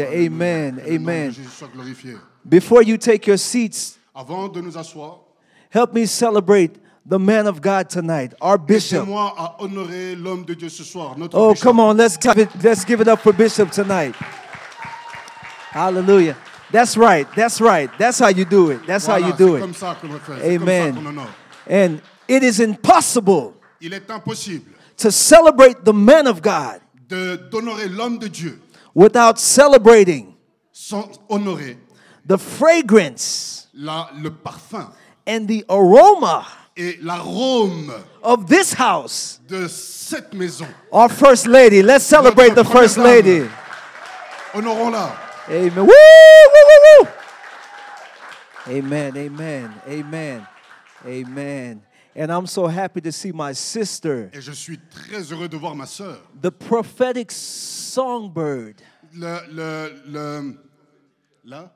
Amen. Que le nom de Amen. Jésus soit glorifié. Before you take your seats, Avant de nous asseoir, help me celebrate the man of God tonight, our bishop. à honorer de Dieu ce soir, notre Oh, come on, let's give it, let's give it up for Bishop tonight. Hallelujah. That's right. That's right. That's how you do it. That's how you do it. ça qu'on le fait. C'est comme ça Amen. And it is impossible Il est impossible to celebrate the man of God de d'honorer l'homme de Dieu without celebrating sans honorer the fragrance la, le parfum and the aroma et l'arôme of this house. de cette maison. Our first lady. Let's celebrate the first première lady. Honorons-la. Amen. Woo, woo, woo, woo. Amen. Amen. Amen. Amen. And I'm so happy to see my sister, Et je suis très heureux de voir ma sœur. the prophetic songbird, Le, le, le- la,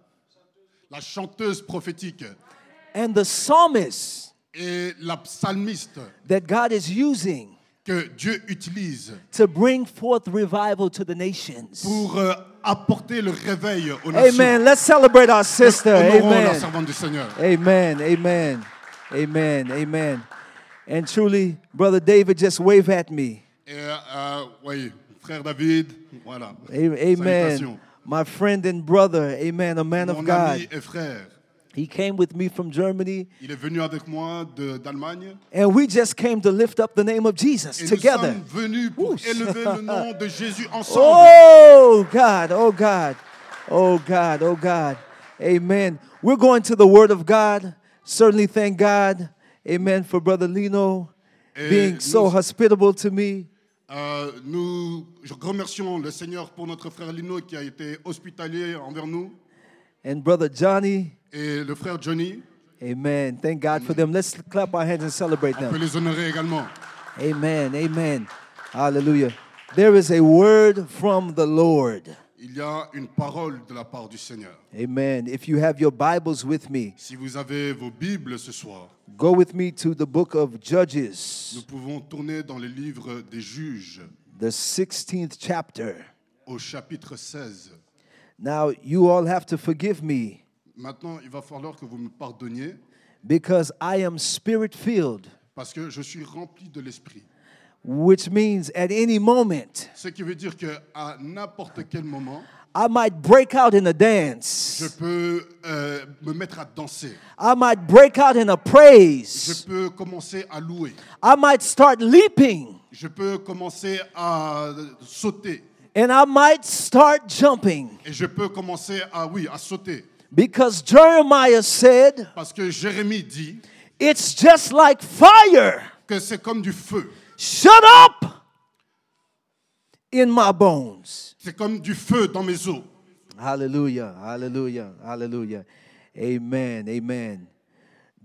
la chanteuse prophétique and the psalmist et la psalmiste that God is using que Dieu utilise to bring forth revival to the nations. pour euh, apporter le réveil aux nations. Amen. Let's celebrate our sister. La Amen. servante du Seigneur. Amen. Amen. Amen. Amen. And truly, Brother David just wave at me. Et euh, oui, frère David, voilà. Amen. My friend and brother, amen, a man of Mon God. ami et frère, He came with me from Germany, il est venu avec moi de- d'Allemagne. and we just came to lift up the name of Jesus Et together. nous sommes venus pour Ouh. élever le nom de Jésus ensemble. Oh God, oh God, oh God, oh God. Amen. We're going to the Word of God. Certainly thank God, amen, for Brother Lino Et being so hospitable to me. Euh, nous remercions le Seigneur pour notre frère Lino qui a été hospitalier envers nous And Brother Johnny, et le frère Johnny. amen. Thank God for them. Let's clap our hands and celebrate On peut them. les honorer également. Amen, amen. Hallelujah. There is a word from the Lord. Il y a une parole de la part du Seigneur. Amen. If you have your Bibles with me, Si vous avez vos Bibles ce soir, go with me to the book of nous Judges, pouvons tourner dans le livre des juges the 16th chapter. au chapitre 16. Now, you all have to forgive me Maintenant, il va falloir que vous me pardonniez because I am spirit filled, parce que je suis rempli de l'Esprit. Which means at any moment Ce qui veut dire qu'à n'importe quel moment, I might break out in a je dance. peux euh, me mettre à danser. I might break out in a Je praise. peux commencer à louer. I might start leaping Je peux commencer à sauter. and I might start jumping Et je peux commencer à, oui, à sauter. because Jeremiah said, Parce que Jérémie dit It's just like fire. que c'est comme du feu. Shut up in my bones. C'est comme du feu dans mes os. Hallelujah, hallelujah, hallelujah. Amen, amen.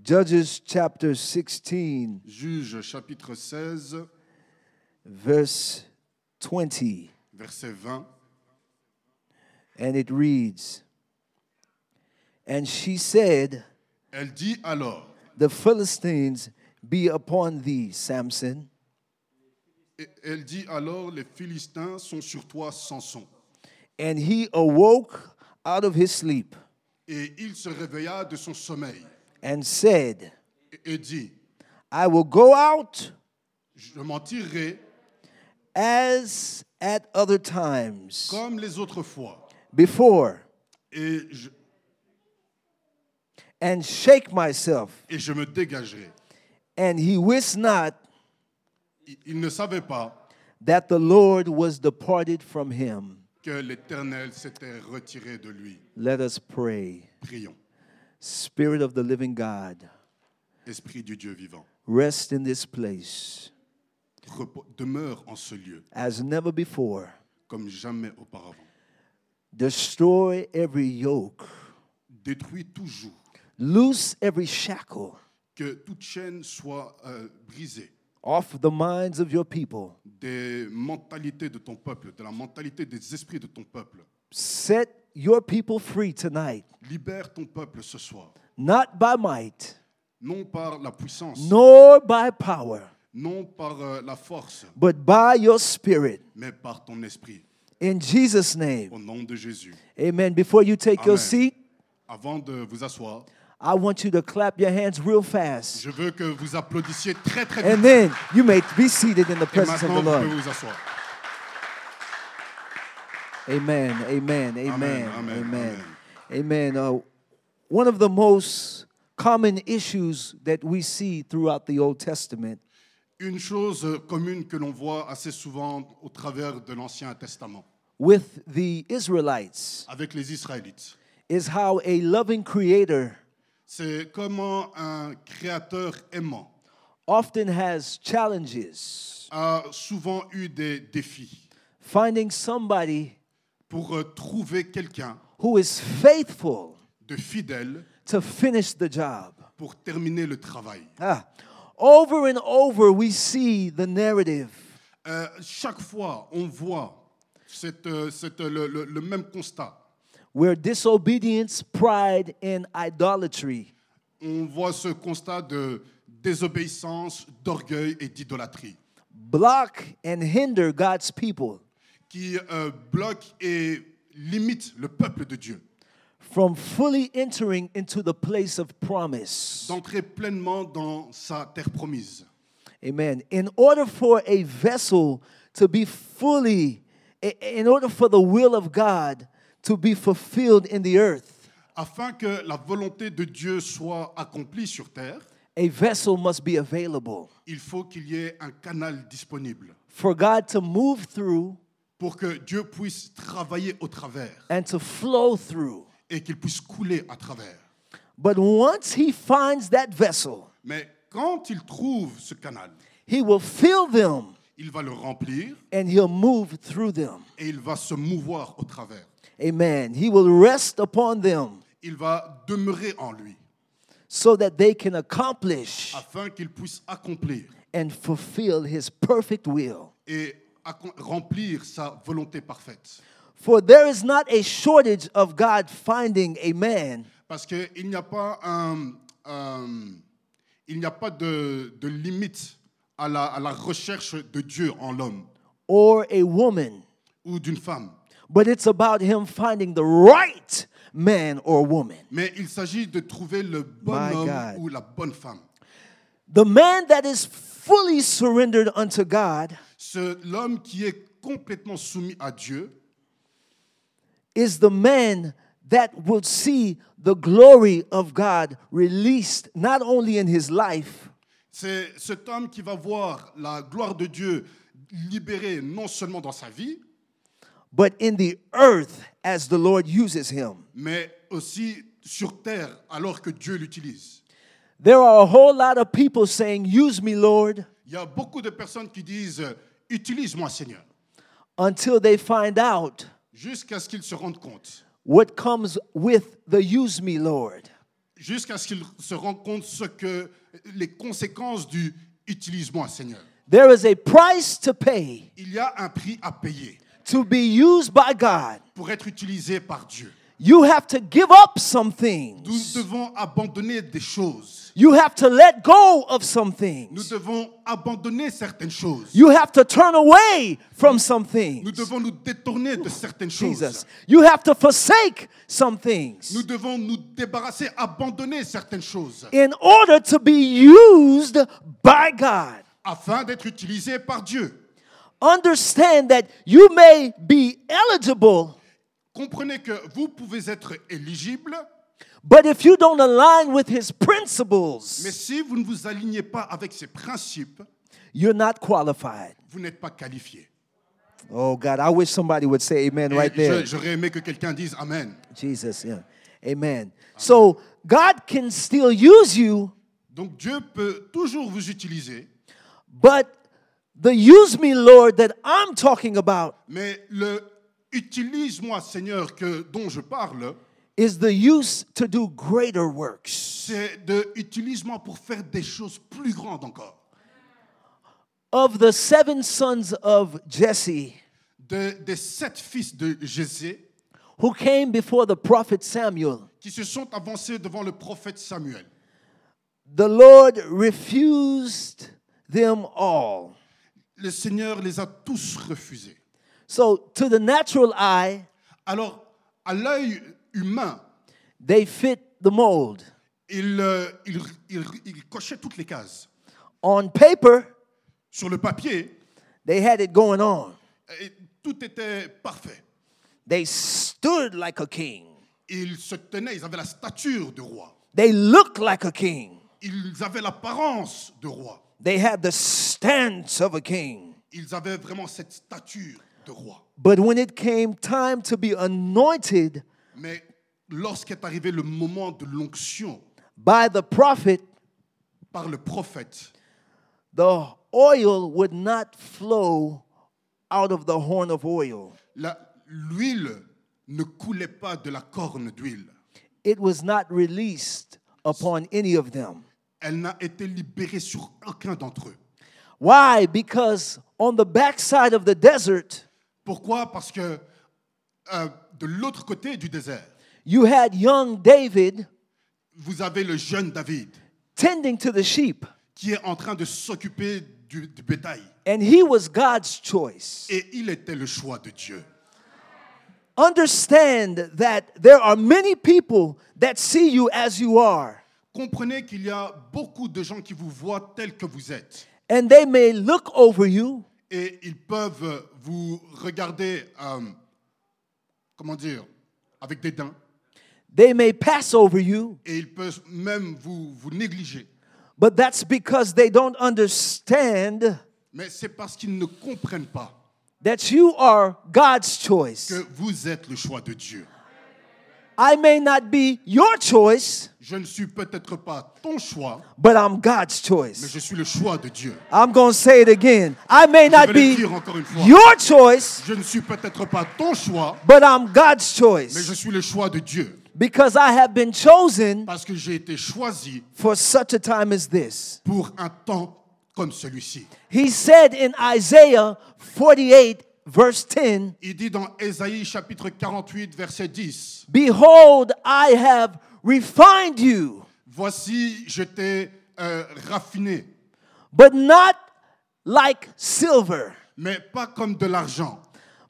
Judges chapter 16, Juge chapitre 16, verse 20, verset 20. and it reads And she said, Elle dit alors, The Philistines be upon thee, Samson. Et elle dit alors, les Philistins sont sur toi, Samson. And he awoke out of his sleep Et il se réveilla de son sommeil and said, et, et dit, I will go out je m'en tirerai as at other times comme les autres fois. before Et je, and shake myself. et je me dégagerai. And he wist not Il, ne savait pas that the Lord was departed from him. que l'Éternel s'était retiré de lui. Let us pray. Prions. Spirit of the living God, Esprit du Dieu vivant, rest in this place repo- demeure en ce lieu as never before. comme jamais auparavant. Destroy every yoke, Détruis toujours, loose every shackle que toute chaîne soit euh, brisée off the minds of your people. des mentalités de ton peuple, de la mentalité des esprits de ton peuple. Set your people free tonight, Libère ton peuple ce soir, not by might, non par la puissance, nor by power, non par euh, la force, but by your spirit. mais par ton esprit. In Jesus' name. au nom de Jésus. Amen. Before you take your Amen. seat, Avant de vous asseoir, I want you to clap your hands real fast. je veux que vous applaudissiez très très And then you may be seated in the Et presence of the vous Lord. pouvez vous asseoir. Amen. Amen. Amen. Amen, Amen. amen. Uh, one of the most common issues that we see throughout the Old Testament Une chose commune que l'on voit assez souvent au travers de l'Ancien Testament with the Israelites avec les Israélites, is how a loving creator c'est comment un créateur aimant often has challenges a souvent eu des défis finding somebody pour euh, trouver quelqu'un who is faithful de fidèle to finish the job. pour terminer le travail. Ah, over and over, we see the narrative Euh, chaque fois, on voit cette, euh, cette- le, le- le même constat. Where disobedience, pride, and idolatry On voit ce constat de désobéissance, d'orgueil et d'idolâtrie block and hinder God's people qui euh, bloque et limite le peuple de Dieu from fully entering into the place of promise. d'entrer pleinement dans sa terre promise. Amen. In order for a vessel to be fully, in order for the will of God to be fulfilled in the earth, Afin que la volonté de Dieu soit accomplie sur terre, a vessel must be available il faut qu'il y ait un canal disponible for God to move through pour que Dieu puisse travailler au travers and to flow through. et qu'il puisse couler à travers. But once He finds that vessel, Mais quand il trouve ce canal, He will fill them il va le remplir and He'll move through them. et il va se mouvoir au travers. Amen. He will rest upon them Il va demeurer en lui so that they can accomplish afin qu'il puisse accomplir and fulfill His perfect will. et remplir sa volonté parfaite. For there is not a shortage of God finding a man Parce qu'il n'y a pas, un, un- il n'y a pas de, de limite à la, à la recherche de Dieu en l'homme or a woman, ou d'une femme. But it's about him finding the right man or woman. Mais il s'agit de trouver le bon My homme God. ou la bonne femme. The man that is fully surrendered unto God L'homme qui est complètement soumis à Dieu is the man that will see the glory of God released not only in his life, C'est cet homme qui va voir la gloire de Dieu libérée non seulement dans sa vie, but in the earth as the Lord uses him. mais aussi sur terre alors que Dieu l'utilise. There are a whole lot of people saying, Use me, Lord, Il y a beaucoup de personnes qui disent Utilise-moi, Seigneur, until they find out jusqu'à ce qu'ils se rendent compte, what comes with the use me, Lord. jusqu'à ce qu'ils se rendent compte ce que les conséquences du Utilise-moi, Seigneur. There is a price to pay Il y a un prix à payer to be used by God. pour être utilisé par Dieu. You have to give up some Nous things. devons abandonner des choses. You have to let go of some Nous things. devons abandonner certaines choses. You have to turn away from some Nous things. devons nous détourner de certaines choses. Jesus. You have to forsake some Nous things devons nous débarrasser, abandonner certaines choses in order to be used by God. afin d'être utilisés par Dieu. Understand that you may be eligible, Comprenez que vous pouvez être éligible, but if you don't align with His principles, mais si vous ne vous alignez pas avec ces principes, you're not qualified. vous n'êtes pas qualifié. Oh God, I wish somebody would say amen Et right there. J'aurais aimé que quelqu'un dise Amen. Jesus, yeah. Amen. So God can still use you, Donc Dieu peut toujours vous utiliser, but the use me, Lord, that I'm talking about mais le utilise-moi, Seigneur, que, dont je parle, is the use to do greater works. c'est de utilise-moi pour faire des choses plus grandes encore. Of the seven sons of Jesse De- des sept fils de Jésé who came before the prophet Samuel, qui se sont avancés devant le prophète Samuel. the Lord refused them all. Le Seigneur les a tous refusés. So, to the natural eye, Alors, à l'œil humain, they fit the mold. il, euh, il, il- il cochait toutes les cases. On paper, Sur le papier, they had it going on. et tout était parfait. They stood like a king. Ils se tenaient, ils avaient la stature de roi. They looked like a king. Ils avaient l'apparence de roi. They had the stance of a king. Ils avaient vraiment cette stature de roi. But when it came time to be anointed Mais lorsqu'est arrivé le moment de l'onction by the prophet, par le prophète, the oil would not flow out of the horn of oil. la- l'huile ne coulait pas de la corne d'huile. It was not released upon any of them. Elle n'a été libérée sur aucun d'entre eux. Why? Because on the backside of the desert, Pourquoi Parce que euh, de l'autre côté du désert, you had young David vous avez le jeune David tending to the sheep, qui est en train de s'occuper du, du bétail. and he was God's choice. Et il était le choix de Dieu. Understand that there are many people that see you as you are, Comprenez qu'il y a beaucoup de gens qui vous voient tel que vous êtes. and they may look over you Et ils peuvent vous regarder, euh, comment dire, avec dédain. They may pass over you, Et ils peuvent même vous, vous négliger. but that's because they don't understand Mais c'est parce qu'ils ne comprennent pas that you are God's choice. que vous êtes le choix de Dieu. I may not be your choice, Je ne suis peut-être pas ton choix, but I'm God's mais choice. je suis le choix de Dieu. I'm going to say it again. I may Je not be dire encore une fois. your choice, Je ne suis peut-être pas ton choix, but I'm God's mais je choice suis le choix de Dieu. because I have been chosen Parce que j'ai été choisi for such a time as this. pour un temps comme celui-ci. He said in Isaiah 48, verse 10, Il dit dans Ésaïe chapitre 48, verset 10, Behold, I have refined you, Voici, je t'ai euh, raffiné, but not like silver. mais pas comme de l'argent,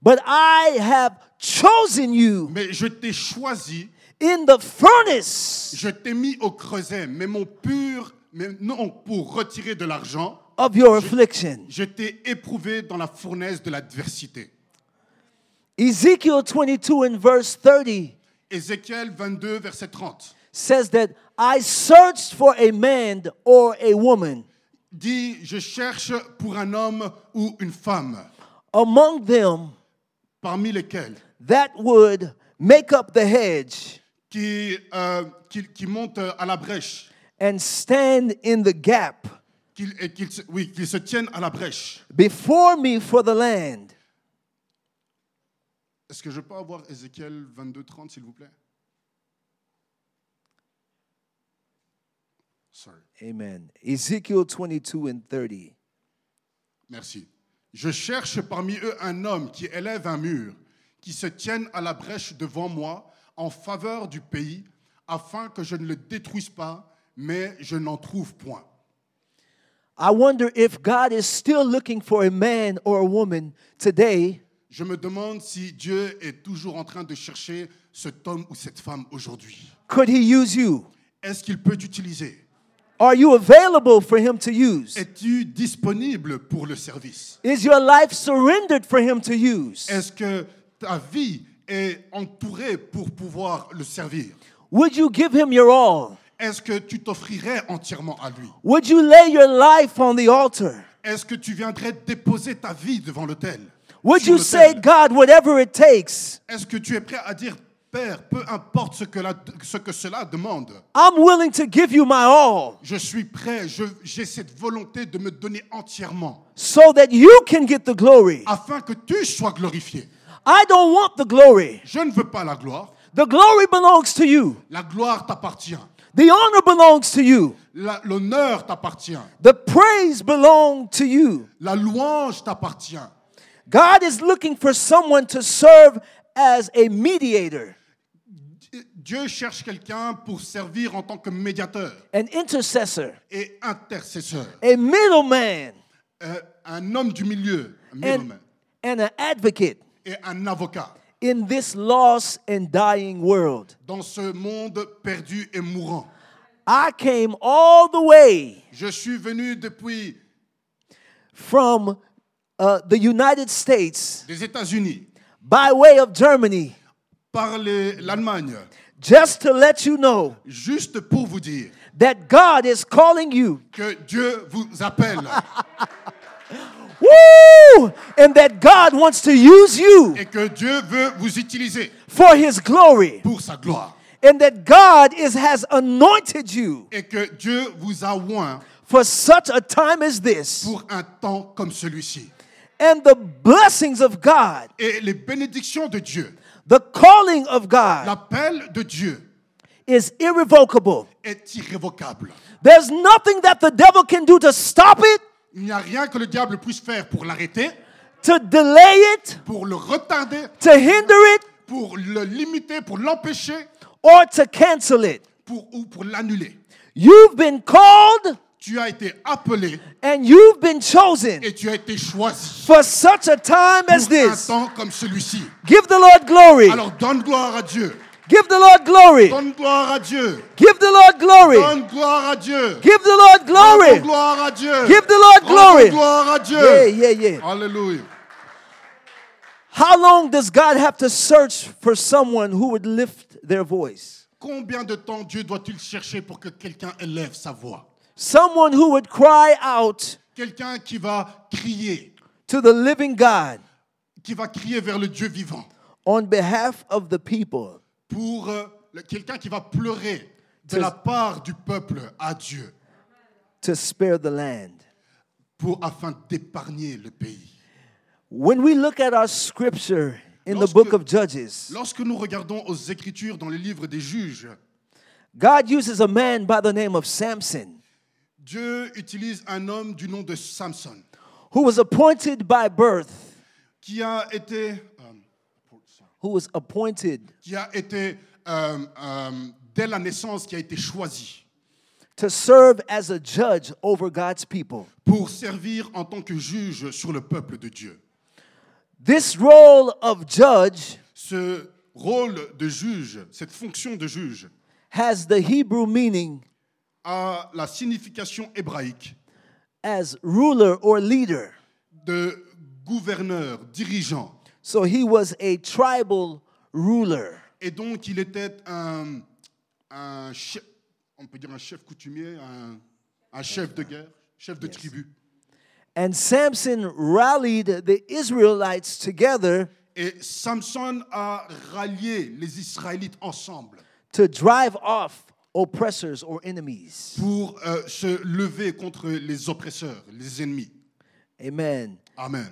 But I have chosen you mais je t'ai choisi, in the furnace. Je t'ai mis au creuset, mais mon pur, mais non pour retirer de l'argent, of your affliction. je t'ai éprouvé dans la fournaise de l'adversité. Ezekiel 22 and verse 30 Ézéchiel 22, verset 30 says that I searched for a man or a woman dit, je cherche pour un homme ou une femme, among them parmi lesquels? that would make up the hedge qui, euh, qui, qui monte à la brèche, and stand in the gap qu'ils oui, se tiennent à la brèche. before me for the land. Est-ce que je peux avoir Ézéchiel 22, 30, s'il vous plaît? Sorry. Amen. Ezekiel 22 and 30. Merci. Je cherche parmi eux un homme qui élève un mur, qui se tienne à la brèche devant moi en faveur du pays, afin que je ne le détruise pas, mais je n'en trouve point. I wonder if God is still looking for a man or a woman today Je me demande si Dieu est toujours en train de chercher cet homme ou cette femme aujourd'hui. Could he use you? Est-ce qu'il peut t'utiliser Are you available for him to use? Es-tu disponible pour le service Is your life surrendered for him to use? Est-ce que ta vie est entourée pour pouvoir le servir Would you give him your all? Est-ce que tu t'offrirais entièrement à lui? Would you lay your life on the altar? Est-ce que tu viendrais déposer ta vie devant l'autel? Would you say? God, whatever it takes, Est-ce que tu es prêt à dire, Père, peu importe ce que, la- ce que cela demande, I'm willing to give you my all je suis prêt, je- j'ai cette volonté de me donner entièrement, so that you can get the glory? afin que tu sois glorifié. I don't want the glory. Je ne veux pas la gloire, The glory belongs to you. la gloire t'appartient, The honor belongs to you. L'honneur t'appartient, The praise belongs to you. la louange t'appartient. God is looking for someone to serve as a mediator, Dieu cherche quelqu'un pour servir en tant que médiateur an intercessor, et intercesseur, a middleman, Euh, un homme du milieu, un and, middleman, and an advocate. et un avocat in this lost and dying world. dans ce monde perdu et mourant. I came all the way Je suis venu depuis from uh, the United States les États-Unis by way of Germany par l'Allemagne just to let you know juste pour vous dire that God is calling you. que Dieu vous appelle Woo! And that God wants to use you et que Dieu veut vous utiliser for his glory. pour sa gloire And that God is, has anointed you et que Dieu vous a oint for such a time as this. pour un temps comme celui-ci. And the blessings of God, Et les bénédictions de Dieu, the calling of God l'appel de Dieu is irrevocable. est irrévocable. There's nothing that the devil can do to stop it, Il n'y a rien que le diable puisse faire pour l'arrêter, to delay it, pour le retarder, to hinder it, pour le limiter, pour l'empêcher or to cancel it. pour, ou pour l'annuler. You've been called Tu as été appelé and you've been chosen et tu as été choisi for such a time as pour un temps comme celui-ci. Give the Lord glory. Alors donne gloire à Dieu. Give the Lord glory. Donne gloire à Dieu. Give the Lord glory. Donne gloire à Dieu. Give the Lord glory. gloire à Dieu. Give the Lord glory. gloire à Dieu. Yeah, yeah, yeah. Alléluia. How long does God have to search for someone who would lift their voice? Combien de temps Dieu doit-il chercher pour que quelqu'un élève sa voix Someone who would cry out Quelqu'un qui va crier, to the living God qui va crier vers le Dieu vivant. on behalf of the people. Pour euh, le- quelqu'un qui va pleurer de To- la part du peuple à Dieu to spare the land. pour afin d'épargner le pays. When we look at our scripture in the Lorsque- book of Judges, Lorsque nous regardons aux Écritures dans les livres des juges, God uses a man by the name of Samson Dieu utilise un homme du nom de Samson who was appointed by birth, qui a été, who was appointed qui a été euh, euh, dès la naissance, qui a été choisi to serve as a judge over God's people. pour servir en tant que juge sur le peuple de Dieu. This role of judge Ce rôle de juge, cette fonction de juge, has the Hebrew meaning a la signification hébraïque as ruler or leader. de gouverneur, dirigeant. So he was a tribal ruler. Et donc, il était un, un chef, on peut dire un chef coutumier, un, un chef de guerre, chef de tribu. And Samson rallied the Israelites together Et Samson a rallié les Israélites ensemble to drive off oppressors or enemies. pour euh, se lever contre les oppresseurs, les ennemis. Amen. Amen.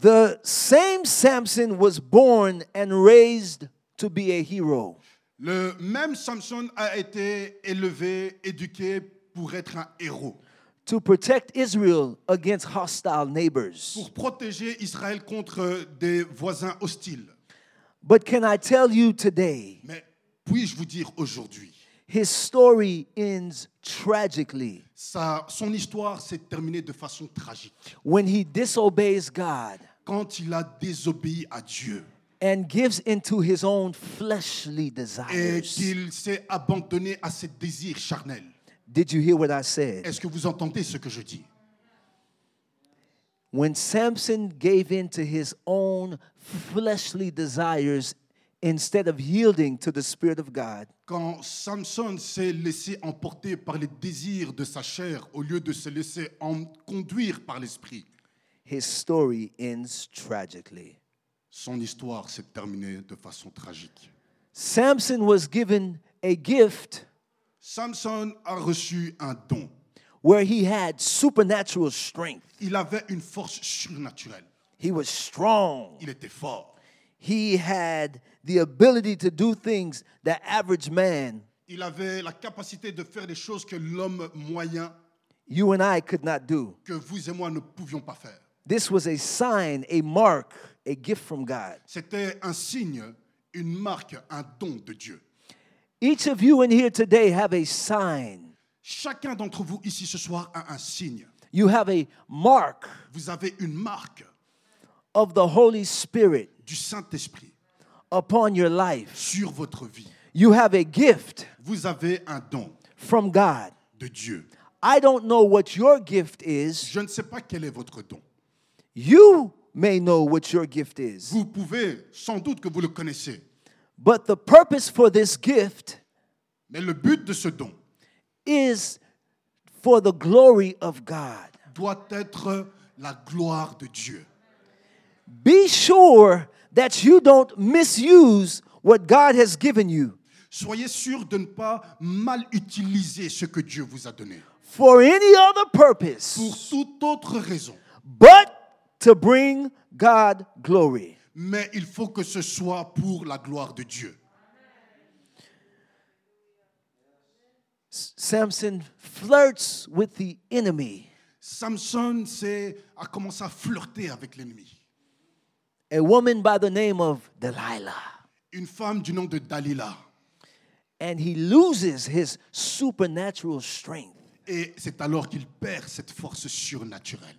The same Samson was born and raised to be a hero. Le même Samson a été élevé, éduqué pour être un héros, to protect Israel against hostile neighbors. pour protéger Israël contre des voisins hostiles. But can I tell you today, Mais puis-je vous dire aujourd'hui, his story ends tragically sa, son histoire s'est terminée de façon tragique. when he disobeys God Quand il a désobéi à Dieu and gives into his own fleshly et desires. qu'il s'est abandonné à ses désirs charnels. Did you hear what I said? Est-ce que vous entendez ce que je dis When Samson gave in to his own fleshly desires instead of yielding to the Spirit of God, Quand Samson s'est laissé emporter par les désirs de sa chair au lieu de se laisser en conduire par l'esprit, his story ends tragically. son histoire s'est terminée de façon tragique. Samson was given a gift Samson a reçu un don. where he had supernatural strength. Il avait une force surnaturelle. He was strong. Il était fort. He had the ability to do things that average man, Il avait la capacité de faire des choses que l'homme moyen, you and I could not do. que vous et moi ne pouvions pas faire. This was a sign, a mark, a gift from God. C'était un signe, une marque, un don de Dieu. Each of you in here today have a sign. Chacun d'entre vous ici ce soir a un signe. You have a mark Vous avez une marque of the Holy Spirit du Saint-Esprit upon your life. sur votre vie. You have a gift Vous avez un don from God. de Dieu. I don't know what your gift is. Je ne sais pas quel est votre don. You may know what your gift is. Vous pouvez, sans doute que vous le connaissez, But the purpose for this gift mais le but de ce don is for the glory of God. doit être la gloire de Dieu. Be sure that you don't misuse what God has given you Soyez sûr de ne pas mal utiliser ce que Dieu vous a donné for any other purpose pour toute autre raison. but to bring God glory. Mais il faut que ce soit pour la gloire de Dieu. Samson flirts with the enemy. Samson a commencé à flirter avec l'ennemi. A woman by the name of Delilah. Une femme du nom de Dalila. And he loses his supernatural strength, Et c'est alors qu'il perd cette force surnaturelle.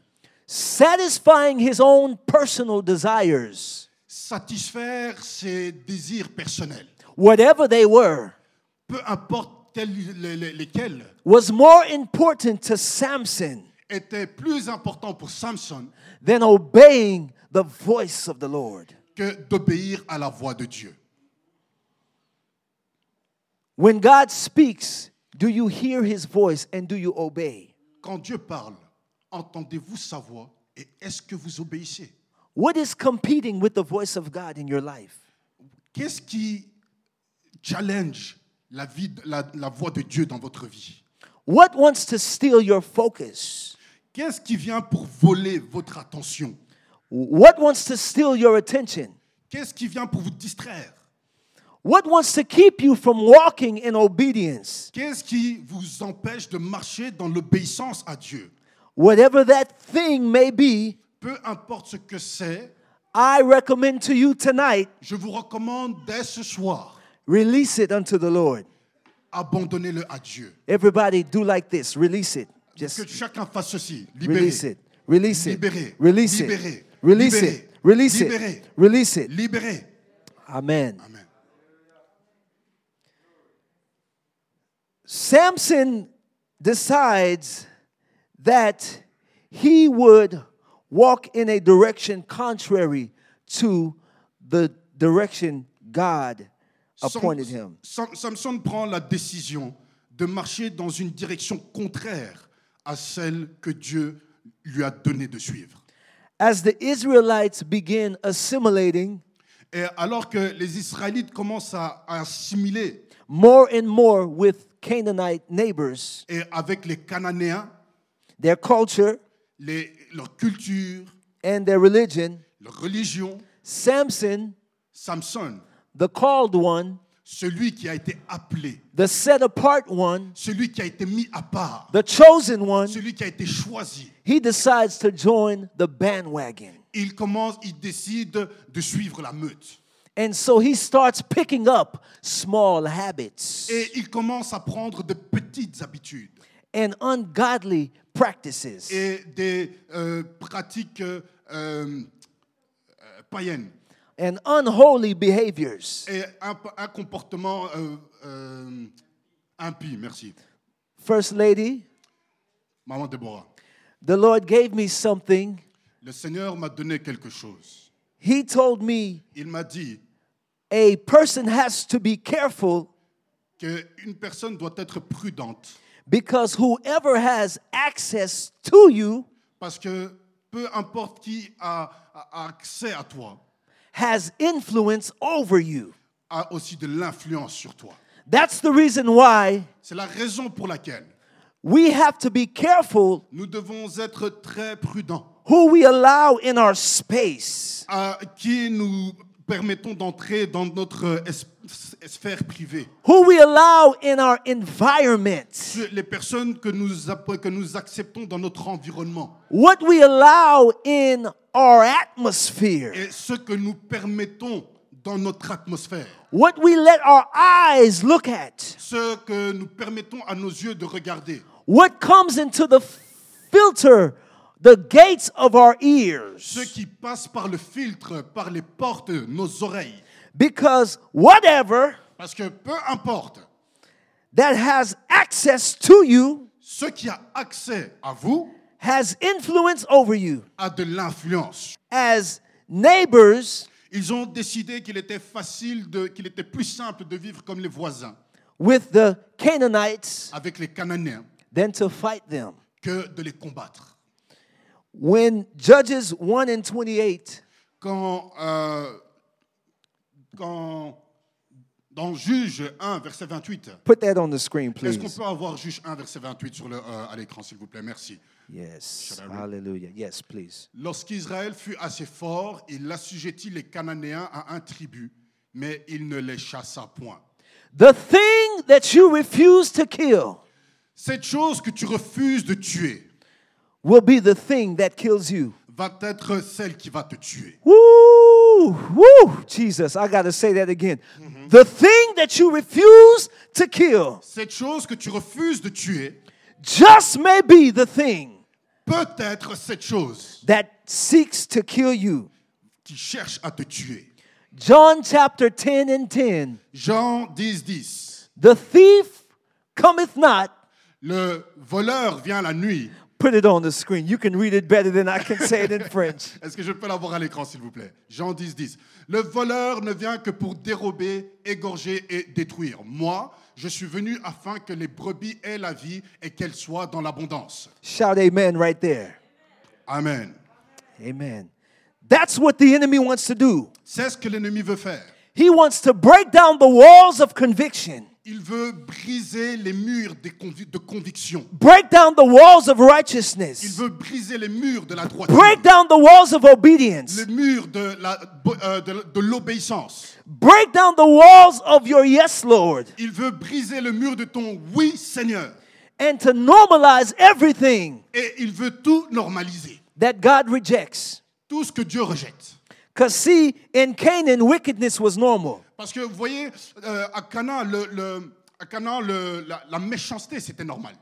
satisfying his own personal desires, Satisfaire ses désirs personnels, whatever they were, peu importe quels- les- les- lesquels, was more important to Samson était plus important pour Samson than obeying the voice of the Lord. que d'obéir à la voix de Dieu. When God speaks, do you hear his voice and do you obey? Quand Dieu parle, entendez-vous sa voix et est-ce que vous obéissez? What is competing with the voice of God in your life? Qu'est-ce qui challenge la, vie, la, la voix de Dieu dans votre vie? What wants to steal your focus? Qu'est-ce qui vient pour voler votre attention? What wants to steal your attention? Qu'est-ce qui vient pour vous distraire? What wants to keep you from walking in obedience? Qu'est-ce qui vous empêche de marcher dans l'obéissance à Dieu? Whatever that thing may be, Peu importe ce que c'est, I recommend to you tonight je vous recommande dès ce soir, release it unto the Lord. abandonnez-le à Dieu. Everybody do like this. Release it. Que chacun fasse ceci. Libérez. release it. Release it. Libérez. Release it. Release Libérez. it. Release it. Release it. Libérez. Amen. Amen. Samson decides that he would walk in a direction contrary to the direction God appointed him. Sam- Samson prend la décision de marcher dans une direction contraire à celle que Dieu lui a donné de suivre. As the Israelites begin assimilating Et alors que les Israélites commencent à assimiler more and more with Canaanite neighbors, et avec les Cananéens, their culture les- leur culture, and their religion, leur religion, Samson, Samson, the called one, celui qui a été appelé, the set apart one, celui qui a été mis à part, the chosen one, celui qui a été choisi, he decides to join the bandwagon. il commence, il décide de suivre la meute. And so he starts picking up small habits Et il commence à prendre de petites habitudes and ungodly practices. et des euh, pratiques euh, euh, païennes and unholy behaviors. et un, un comportement euh, euh, impie. Merci. First Lady, Maman Déborah. the Lord gave me something. Le Seigneur m'a donné quelque chose. He told me Il m'a dit a person has to be careful qu'une personne doit être prudente because whoever has access to you parce que peu importe qui a, a accès à toi, has influence over you. a aussi de l'influence sur toi. That's the reason why C'est la raison pour laquelle we have to be careful nous devons être très prudents who we allow in our space. à qui nous permettons d'entrer dans notre es- sphère privée. Who we allow in our environment. Sur Les personnes que nous, que nous acceptons dans notre environnement What we allow in our atmosphere. et ce que nous permettons dans notre atmosphère. What we let our eyes look at. Ce que nous permettons à nos yeux de regarder. What comes into the filter the gates of our ears. ceux qui passent par le filtre, par les portes nos oreilles. Because whatever Parce que peu importe, that has access to you ce qui a accès à vous has influence over you. a de l'influence. As neighbors Ils ont décidé qu'il était facile, de, qu'il était plus simple de vivre comme les voisins, with the Canaanites avec les Cananéens, than to fight them. que de les combattre. When Judges 1 and 28 Quand, euh, quand dans Juge 1, verset 28, Put that on the screen, est-ce qu'on please. peut avoir Juge 1, verset 28 sur le, euh, à l'écran, s'il vous plaît? Merci. Yes. Hallelujah. Yes, please. Lorsqu'Israël fut assez fort, il assujettit les Cananéens à un tribut, mais il ne les chassa point. The thing that you refuse to kill Cette chose que tu refuses de tuer will be the thing that kills you. va être celle qui va te tuer. Woo! Woo! Jesus, I got to say that again. The thing that you refuse to kill Cette chose que tu refuses de tuer just may be the thing peut être cette chose that seeks to kill you. qui cherche à te tuer. John chapter 10 and 10. Jean 10, 10. The thief cometh not. Le voleur vient la nuit. Put it on the screen. You can read it better than I can say it in French. Est-ce que je peux l'avoir à l'écran, s'il vous plaît? Jean 10, 10. Le voleur ne vient que pour dérober, égorger et détruire. Moi, je suis venu afin que les brebis aient la vie et qu'elles soient dans l'abondance. Shout amen right there. Amen. Amen. That's what the enemy wants to do. C'est ce que l'ennemi veut faire. He wants to break down the walls of conviction, Il veut briser les murs des convi- de conviction. break down the walls of Il righteousness, veut briser les murs de la droiture. break down the walls of obedience, Les murs de la- euh, de- de l'obéissance. break down the walls of your yes, Lord, Il veut briser le mur de ton oui, Seigneur. and to normalize everything Et il veut tout normaliser. that God rejects. Tout ce que Dieu rejette. Because, see, in Canaan, wickedness was normal. Parce que vous voyez, euh, à Canaan, le, le- à Canaan, le- la, la méchanceté, c'était normal.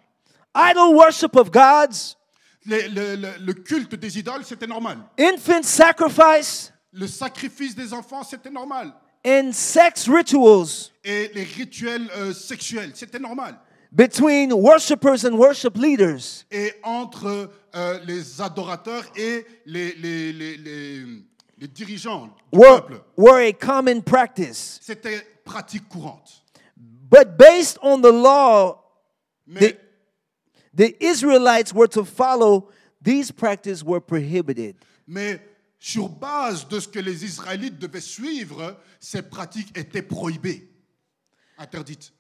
Idol worship of gods, le, le- le culte des idoles, c'était normal. infant sacrifice, Le sacrifice des enfants, c'était normal. and sex rituals Et les rituels euh, sexuels, c'était normal. between worshipers and worship leaders. Et entre euh, les adorateurs et les, les- les- les- les dirigeants du were, peuple, were a common practice. c'était pratique courante. But based on the law Mais the, the Israelites were to follow, these practices were prohibited. Mais sur base de ce que les Israélites devaient suivre, ces pratiques étaient prohibées, interdites.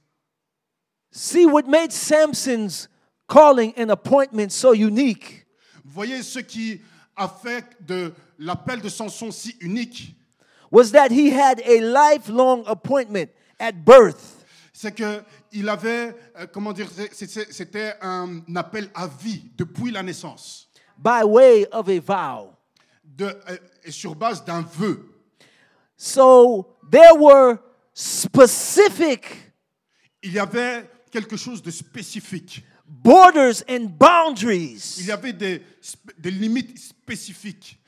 See what made Samson's calling and appointment so unique voyez ce qui a fait de l'appel de Samson si unique, was that he had a lifelong appointment at birth. c'est que il avait, euh, comment dire, c'était un appel à vie depuis la naissance, by way of a vow. de, euh, et sur base d'un vœu. So there were specific Il y avait quelque chose de spécifique. borders and Il boundaries. y avait des, des limites spécifiques.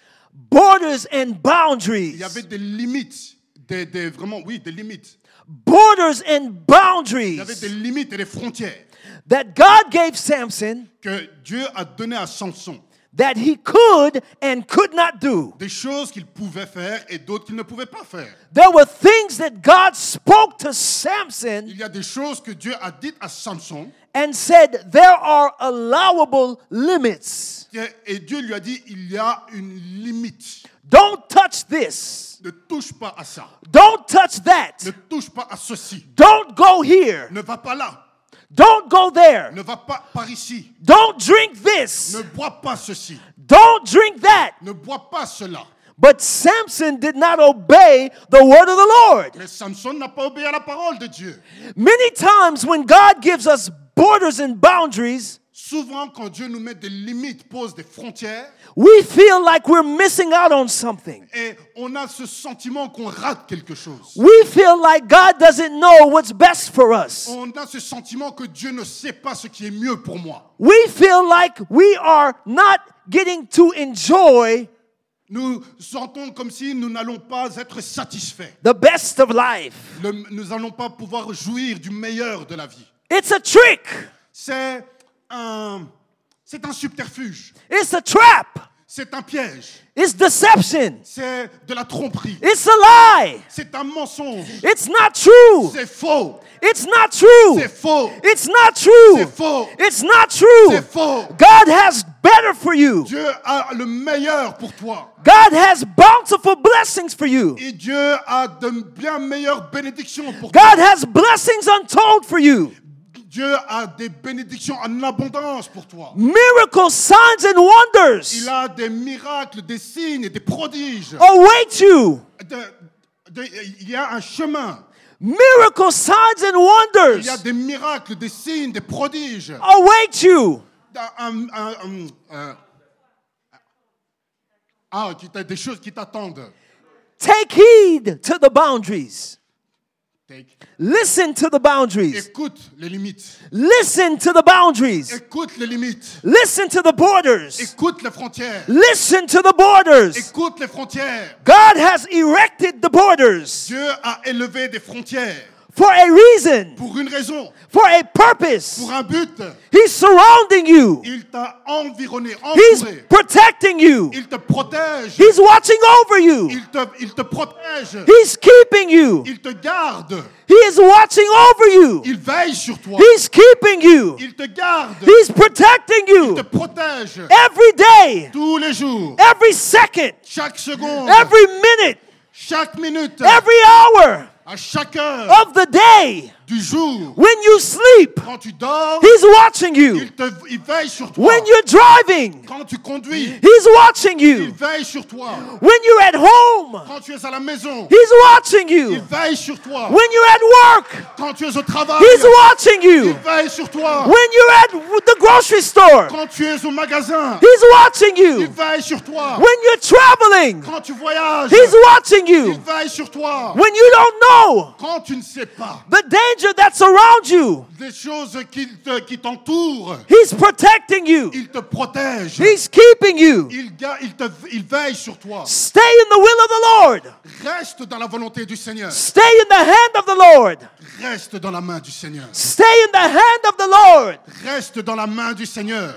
Borders and Il y boundaries. avait des limites, des, des- vraiment, oui, des limites. Borders and Il y avait boundaries des limites et des frontières that God gave Samson que Dieu a données à Samson. that he could and could not do. Des choses qu'il pouvait faire et d'autres qu'il ne pouvait pas faire. There were things that God spoke to Samson Il y a des choses que Dieu a dites à Samson and said there are allowable limits. et Dieu lui a dit il y a une limite. Don't touch this. Ne touche pas à ça. Don't touch that. Ne touche pas à ceci. Don't go here. Ne va pas là. Don't go there. Ne va pas par ici. Don't drink this. Ne bois pas ceci. Don't drink that. Ne bois pas cela. But Samson did not obey the word of the Lord. Mais Samson n'a pas obéi à la parole de Dieu. Many times when God gives us borders and boundaries, souvent quand Dieu nous met des limites, pose des frontières, we feel like we're missing out on something. et on a ce sentiment qu'on rate quelque chose. We feel like God doesn't know what's best for us. On a ce sentiment que Dieu ne sait pas ce qui est mieux pour moi. We feel like we are not getting to enjoy Nous sentons comme si nous n'allons pas être satisfaits. the best of life. Le- nous n'allons pas pouvoir jouir du meilleur de la vie. It's a trick, C'est un, c'est un subterfuge, it's a trap, c'est un piège, it's deception, c'est de la tromperie, it's a lie, c'est un mensonge, it's not true, c'est faux, it's not true, c'est faux, it's not true, c'est faux, it's not true. c'est faux. God has better for you. Dieu a le meilleur pour toi. God has bountiful blessings for you. Et Dieu a de bien meilleures bénédictions pour toi. God has blessings untold for you. Dieu a des bénédictions en abondance pour toi. Miracles, signs, and wonders Il a des miracles, des signes et des prodiges. await you. De- de- il y a un chemin. Miracles, signs, and Il y a wonders des miracles, des signes, des prodiges. await you. Un- un- un- ah, des choses qui t'attendent. Take heed to the boundaries. Take- Listen to the boundaries. Écoute les limites. Listen to the boundaries. Écoute les limites. Listen to the borders. Écoute les frontières. Listen to the borders. Écoute les frontières. God has erected the borders Dieu a élevé des frontières for a reason, pour une raison, for a purpose. pour un but. He's surrounding you. Il t'a environné, He's entouré. protecting you. Il te protège. He's watching over you. Il te, il te protège. He's keeping you. Il te garde. He is watching over you. Il veille sur toi. He's keeping you. Il te garde. He's protecting Il te you protège every day, tous les jours, every second, chaque seconde, every minute, chaque minute, every hour à chaque heure of the day. Du jour. When you sleep, Quand tu dors, He's watching you. il, te, il veille sur toi. When you're driving, Quand tu conduis, He's watching il you. veille sur toi. When you're at home, Quand tu es à la maison, He's watching il you. veille sur toi. When you're at work, Quand tu es au travail, He's watching il you. veille sur toi. When you're at the grocery store, Quand tu es au magasin, He's watching il you. veille sur toi. When you're traveling, Quand tu voyages, He's watching il you. veille sur toi. When you don't know Quand tu ne sais pas the danger that's around you, des choses qui te- qui t'entourent, He's protecting you. il te protège. He's keeping you. Il, il, te, il veille sur toi. Stay in the will of the Lord. Reste dans la volonté du Seigneur. Stay in the hand of the Lord. Reste dans la main du Seigneur. Stay in the hand of the Lord. Reste dans la main du Seigneur.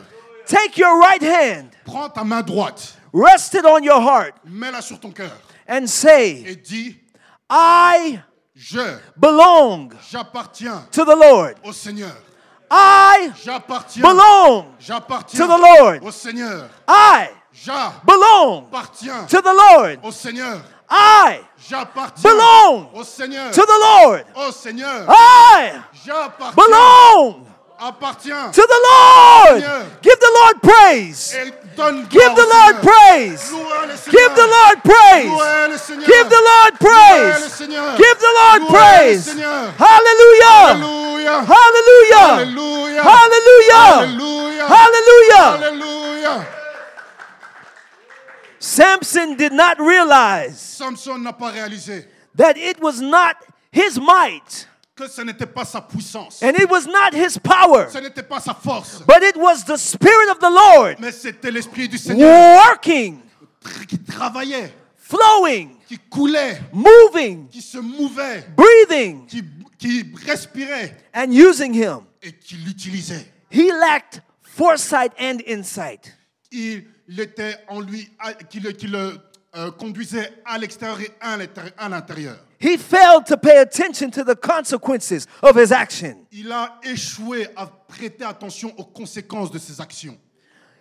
Take your right hand, Prends ta main droite, rest it on your heart, mets-la sur ton cœur and say, et dis I Je, belong to the Lord. au Seigneur. I belong to the Lord. au Seigneur. I belong to the Lord. au Seigneur. I belong au Seigneur. to the Lord. Au Seigneur. I J'appartiens. belong Appartiens. to the Lord. Give the Lord praise. Give the Lord praise. Louez le Seigneur. Give the Lord praise. Louez le Seigneur. Give the Lord praise. Give the Lord praise. Hallelujah. Alléluia. Hallelujah. Hallelujah. Hallelujah. Samson did not realize Samson n'a pas réalisé that it was not his might que ce n'était pas sa puissance, and it was not his power, ce n'était pas sa force, but it was the Spirit of the Lord mais c'était l'Esprit du Seigneur working, qui travaillait, flowing, qui coulait, moving, qui se mouvait, breathing, qui, qui respirait and using him. et qui l'utilisait. He lacked foresight and insight. Il était en lui, qui le, qui le, euh, conduisait à l'extérieur et à l'intérieur. He failed to pay attention to the consequences of his action. Il a échoué à prêter attention aux conséquences de ses actions.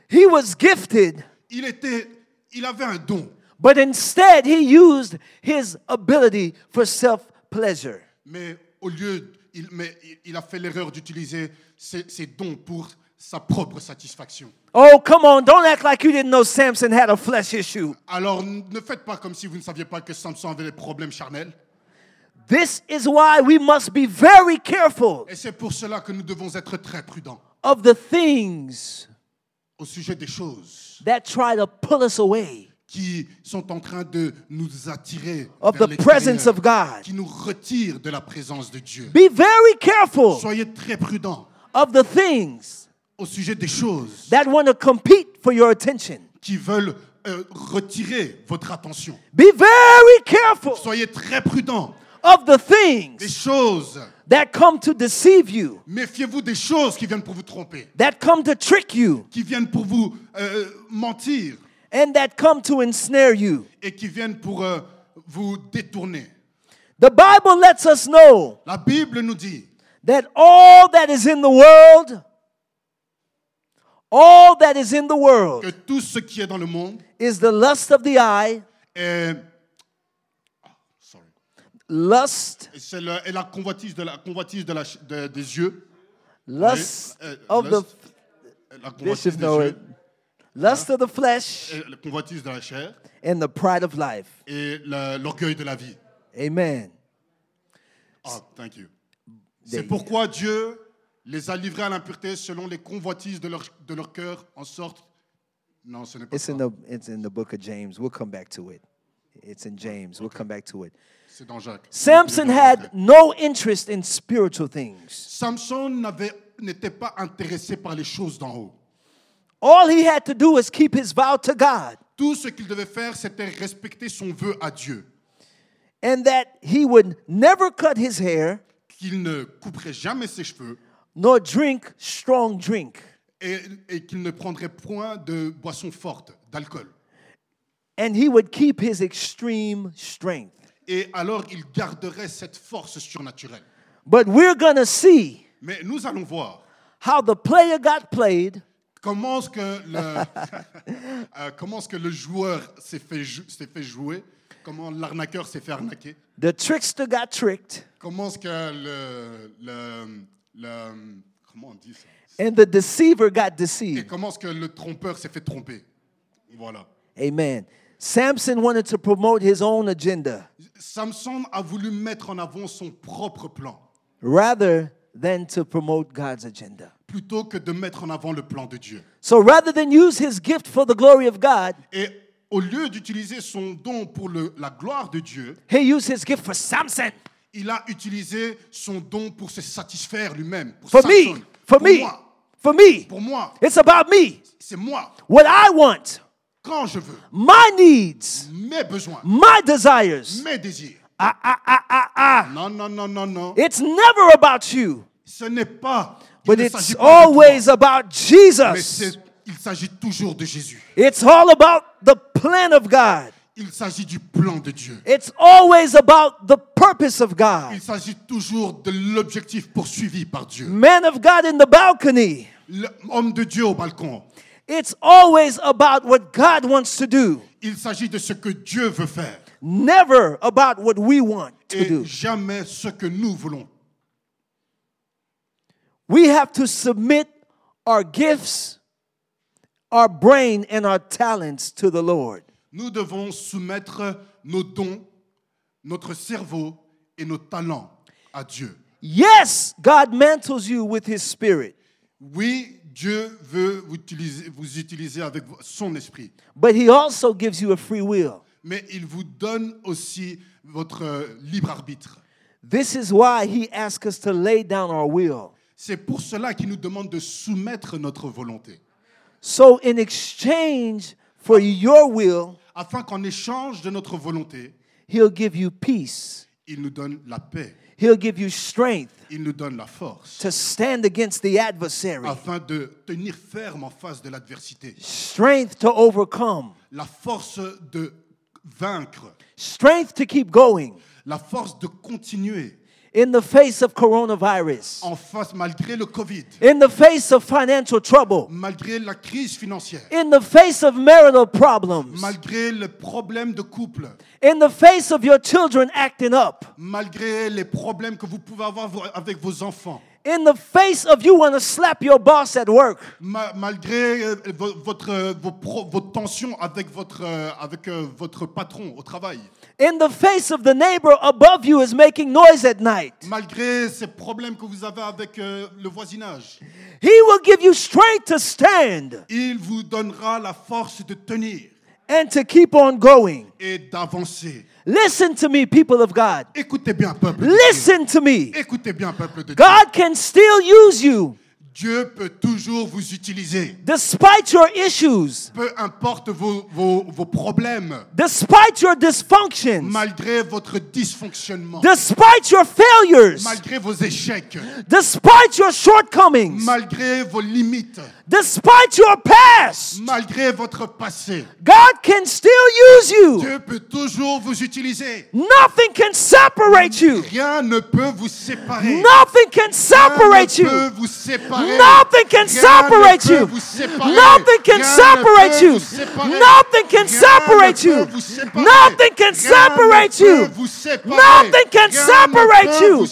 He was gifted, Il était, il avait un don, but instead he used his ability for self pleasure. mais au lieu, il, mais il- a fait l'erreur d'utiliser ses, ses dons pour sa propre satisfaction. Oh, come on, don't act like you didn't know Samson had a flesh issue. Alors ne faites pas comme si vous ne saviez pas que Samson avait des problèmes charnels. This is why we must be very careful Et c'est pour cela que nous devons être très prudents. of the things au sujet des choses that try to pull us away qui sont en train de nous attirer of vers the presence of God. qui nous retirent de la présence de Dieu. Be very careful Soyez très prudents of the things au sujet des choses that want to compete for your attention. qui veulent euh, retirer votre attention. Be very careful Soyez très prudents of the things choses. that come to deceive you, Méfiez-vous des choses qui viennent pour vous tromper, that come to trick you, qui viennent pour vous euh, mentir and that come to ensnare you. et qui viennent pour euh, vous détourner. The Bible lets us know La Bible nous dit that all that is in the world, all that is in the world que tout ce qui est dans le monde is the lust of the eye, est. lust, c'est et la convoitise, de la, convoitise de la de- des yeux, lust euh, of the lust. la convoitise des yeux, it. Lust of the flesh et la convoitise de la chair and the pride of life. et l'orgueil de la vie. Amen. Ah, thank you. C'est pourquoi Dieu les a livrés à l'impureté selon les convoitises de leur, de leur cœur, en sorte. Non, ce n'est pas It's ça. in the it's in the book of James. We'll come back to it. It's in James. We'll come back to it. Dans Jacques. Samson had no interest in spiritual things. Samson n'était pas intéressé par les choses d'en haut. All he had to do was keep his vow to God Tout ce qu'il devait faire, c'était respecter son vœu à Dieu, and that he would never cut his hair qu'il ne couperait jamais ses cheveux nor drink strong drink. et, et qu'il ne prendrait point de boissons fortes, d'alcool. And he would keep his extreme strength. Et alors, il garderait cette force surnaturelle. But we're to see Mais nous allons voir how the player got played comment est-ce que le, euh, comment est-ce que le joueur s'est fait, jou- s'est fait jouer, comment l'arnaqueur s'est fait arnaquer, the trickster got tricked comment est-ce que le, le, le- comment on dit ça? And the deceiver got Et deceived. comment est-ce que le trompeur s'est fait tromper? Voilà. Amen. Samson wanted to promote his own agenda Samson a voulu mettre en avant son propre plan rather than to promote God's agenda. plutôt que de mettre en avant le plan de Dieu. So rather than use his gift for the glory of God, Et au lieu d'utiliser son don pour le- la gloire de Dieu, he used his gift for Samson. il a utilisé son don pour se satisfaire lui-même. Pour For Samson. me. For pour me. moi. For me. Pour moi. It's about me. C'est moi. What I want. Quand je veux. My needs. Mes besoins. My desires. Mes désirs. Ah, ah, ah, ah, ah. Non, non, non, non, non. It's never about you, Ce n'est pas. but it's always about Jesus. il s'agit toujours de Jésus. It's all about the plan of God. Il s'agit du plan de Dieu. It's always about the purpose of God. Il s'agit toujours de l'objectif poursuivi par Dieu. Man of God in the balcony. L'homme de Dieu au balcon. It's always about what God wants to do, Il s'agit de ce que Dieu veut faire never about what we want to et do. jamais ce que nous voulons. We have to submit our gifts, our brain, and our talents to the Lord. Nous devons soumettre nos dons, notre cerveau et nos talents à Dieu. Yes, God mantles you with His Spirit, Oui, Dieu veut vous utiliser, vous utiliser avec son esprit, but He also gives you a free will. mais il vous donne aussi votre euh, libre arbitre. This is why He asks us to lay down our will. C'est pour cela qu'il nous demande de soumettre notre volonté, So, in exchange for your will, afin qu'en échange de notre volonté, He'll give you peace, il nous donne la paix, He'll give you strength il nous donne la force, to stand against the adversary, afin de tenir ferme en face de l'adversité, strength to overcome, la force de vaincre, strength to keep going. La force de continuer in the face of coronavirus, en face malgré le Covid, in the face of financial trouble, malgré la crise financière, in the face of marital problems, malgré le problème de couple, in the face of your children acting up, malgré les problèmes que vous pouvez avoir vo- avec vos enfants, in the face of you want to slap your boss at work. Ma- malgré euh, vo- votre, euh, vos, vos tensions avec, votre, euh, avec votre patron au travail, In the face of the neighbor above you is making noise at night. malgré ces problèmes que vous avez avec le voisinage, He will give you strength to stand il vous donnera la force de tenir and to keep on going. et d'avancer. Listen to me, people of God. Écoutez bien, peuple. Listen to me. Écoutez bien, peuple de Dieu. God can still use you Dieu peut toujours vous utiliser. despite your issues, Peu importe vos, vos, vos problèmes, despite your dysfunctions, malgré votre dysfonctionnement, despite your failures, malgré vos échecs, despite your shortcomings, malgré vos limites, despite your past. malgré votre passé. God can still use you. Dieu peut toujours vous utiliser. Nothing can separate you. Rien ne peut vous séparer. Nothing can Rien separate ne peut you. vous séparer. Nothing can separate you. Nothing can separate you. Nothing can separate you. peut vous séparer. Nothing can separate you. Nothing can separate you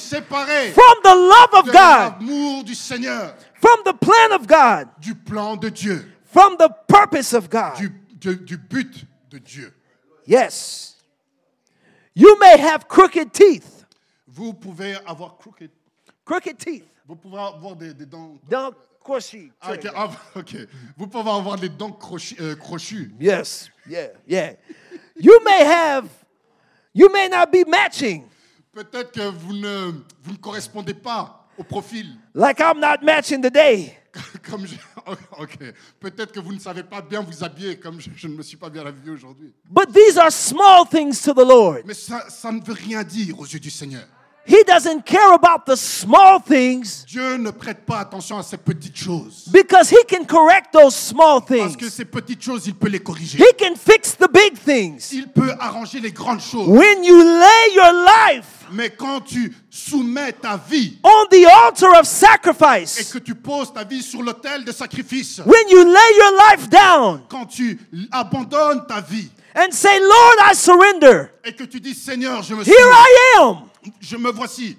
from the love of God, l'amour du Seigneur, from the plan of God, du plan de Dieu, from the purpose of God. du, du- du but de Dieu. Yes. You may have crooked teeth. Vous pouvez avoir crooked, Crooked teeth. vous pouvez avoir des, des dents. Don't crochets. Ah, ok, ah, ok. Vous pouvez avoir des dents crochues. euh, crochues. Yes. Yeah. Yeah. You may have, you may not be matching. Peut-être que vous ne, vous ne correspondez pas au profil. Like I'm not matching today. Comme je- ok. Peut-être que vous ne savez pas bien vous habiller comme je, je ne me suis pas bien habillé aujourd'hui. But these are small things to the Lord. Mais ça, ça ne veut rien dire aux yeux du Seigneur. He doesn't care about the small things Dieu ne prête pas attention à ces petites choses. because he can correct those small Parce que things. ces petites choses, il peut les corriger. He can fix the big things. Il peut arranger les grandes choses. When you lay your life Mais quand tu soumets ta vie on the altar of et sacrifice, que tu poses ta vie sur l'autel de sacrifice, when you lay your life down quand tu abandonnes ta vie and say, Lord, I surrender. et que tu dis Seigneur, je me, Here I am. je me voici,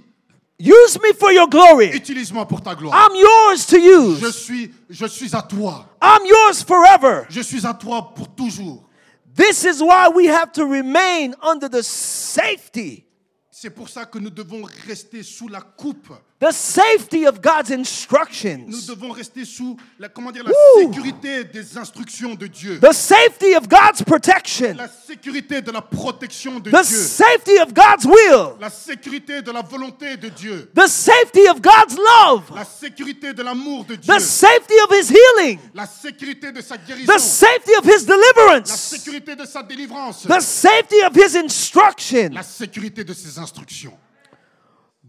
Use me for your glory. utilise-moi pour ta gloire. I'm yours to Je use. suis, je suis à toi. I'm yours forever. Je suis à toi pour toujours. This is why we have to remain under the safety, C'est pour ça que nous devons rester sous la coupe. The safety of God's instructions. Nous instructions, devons rester sous la, comment dire, la Woo! sécurité des instructions de Dieu. the safety of God's protection, La sécurité de la protection de the Dieu. safety of God's will, La sécurité de la volonté de Dieu. the safety of God's love, La sécurité de l'amour de Dieu. the safety of His healing, La sécurité de sa guérison. the safety of His La deliverance, sécurité de sa délivrance. the safety of His instruction. La sécurité de ses instructions.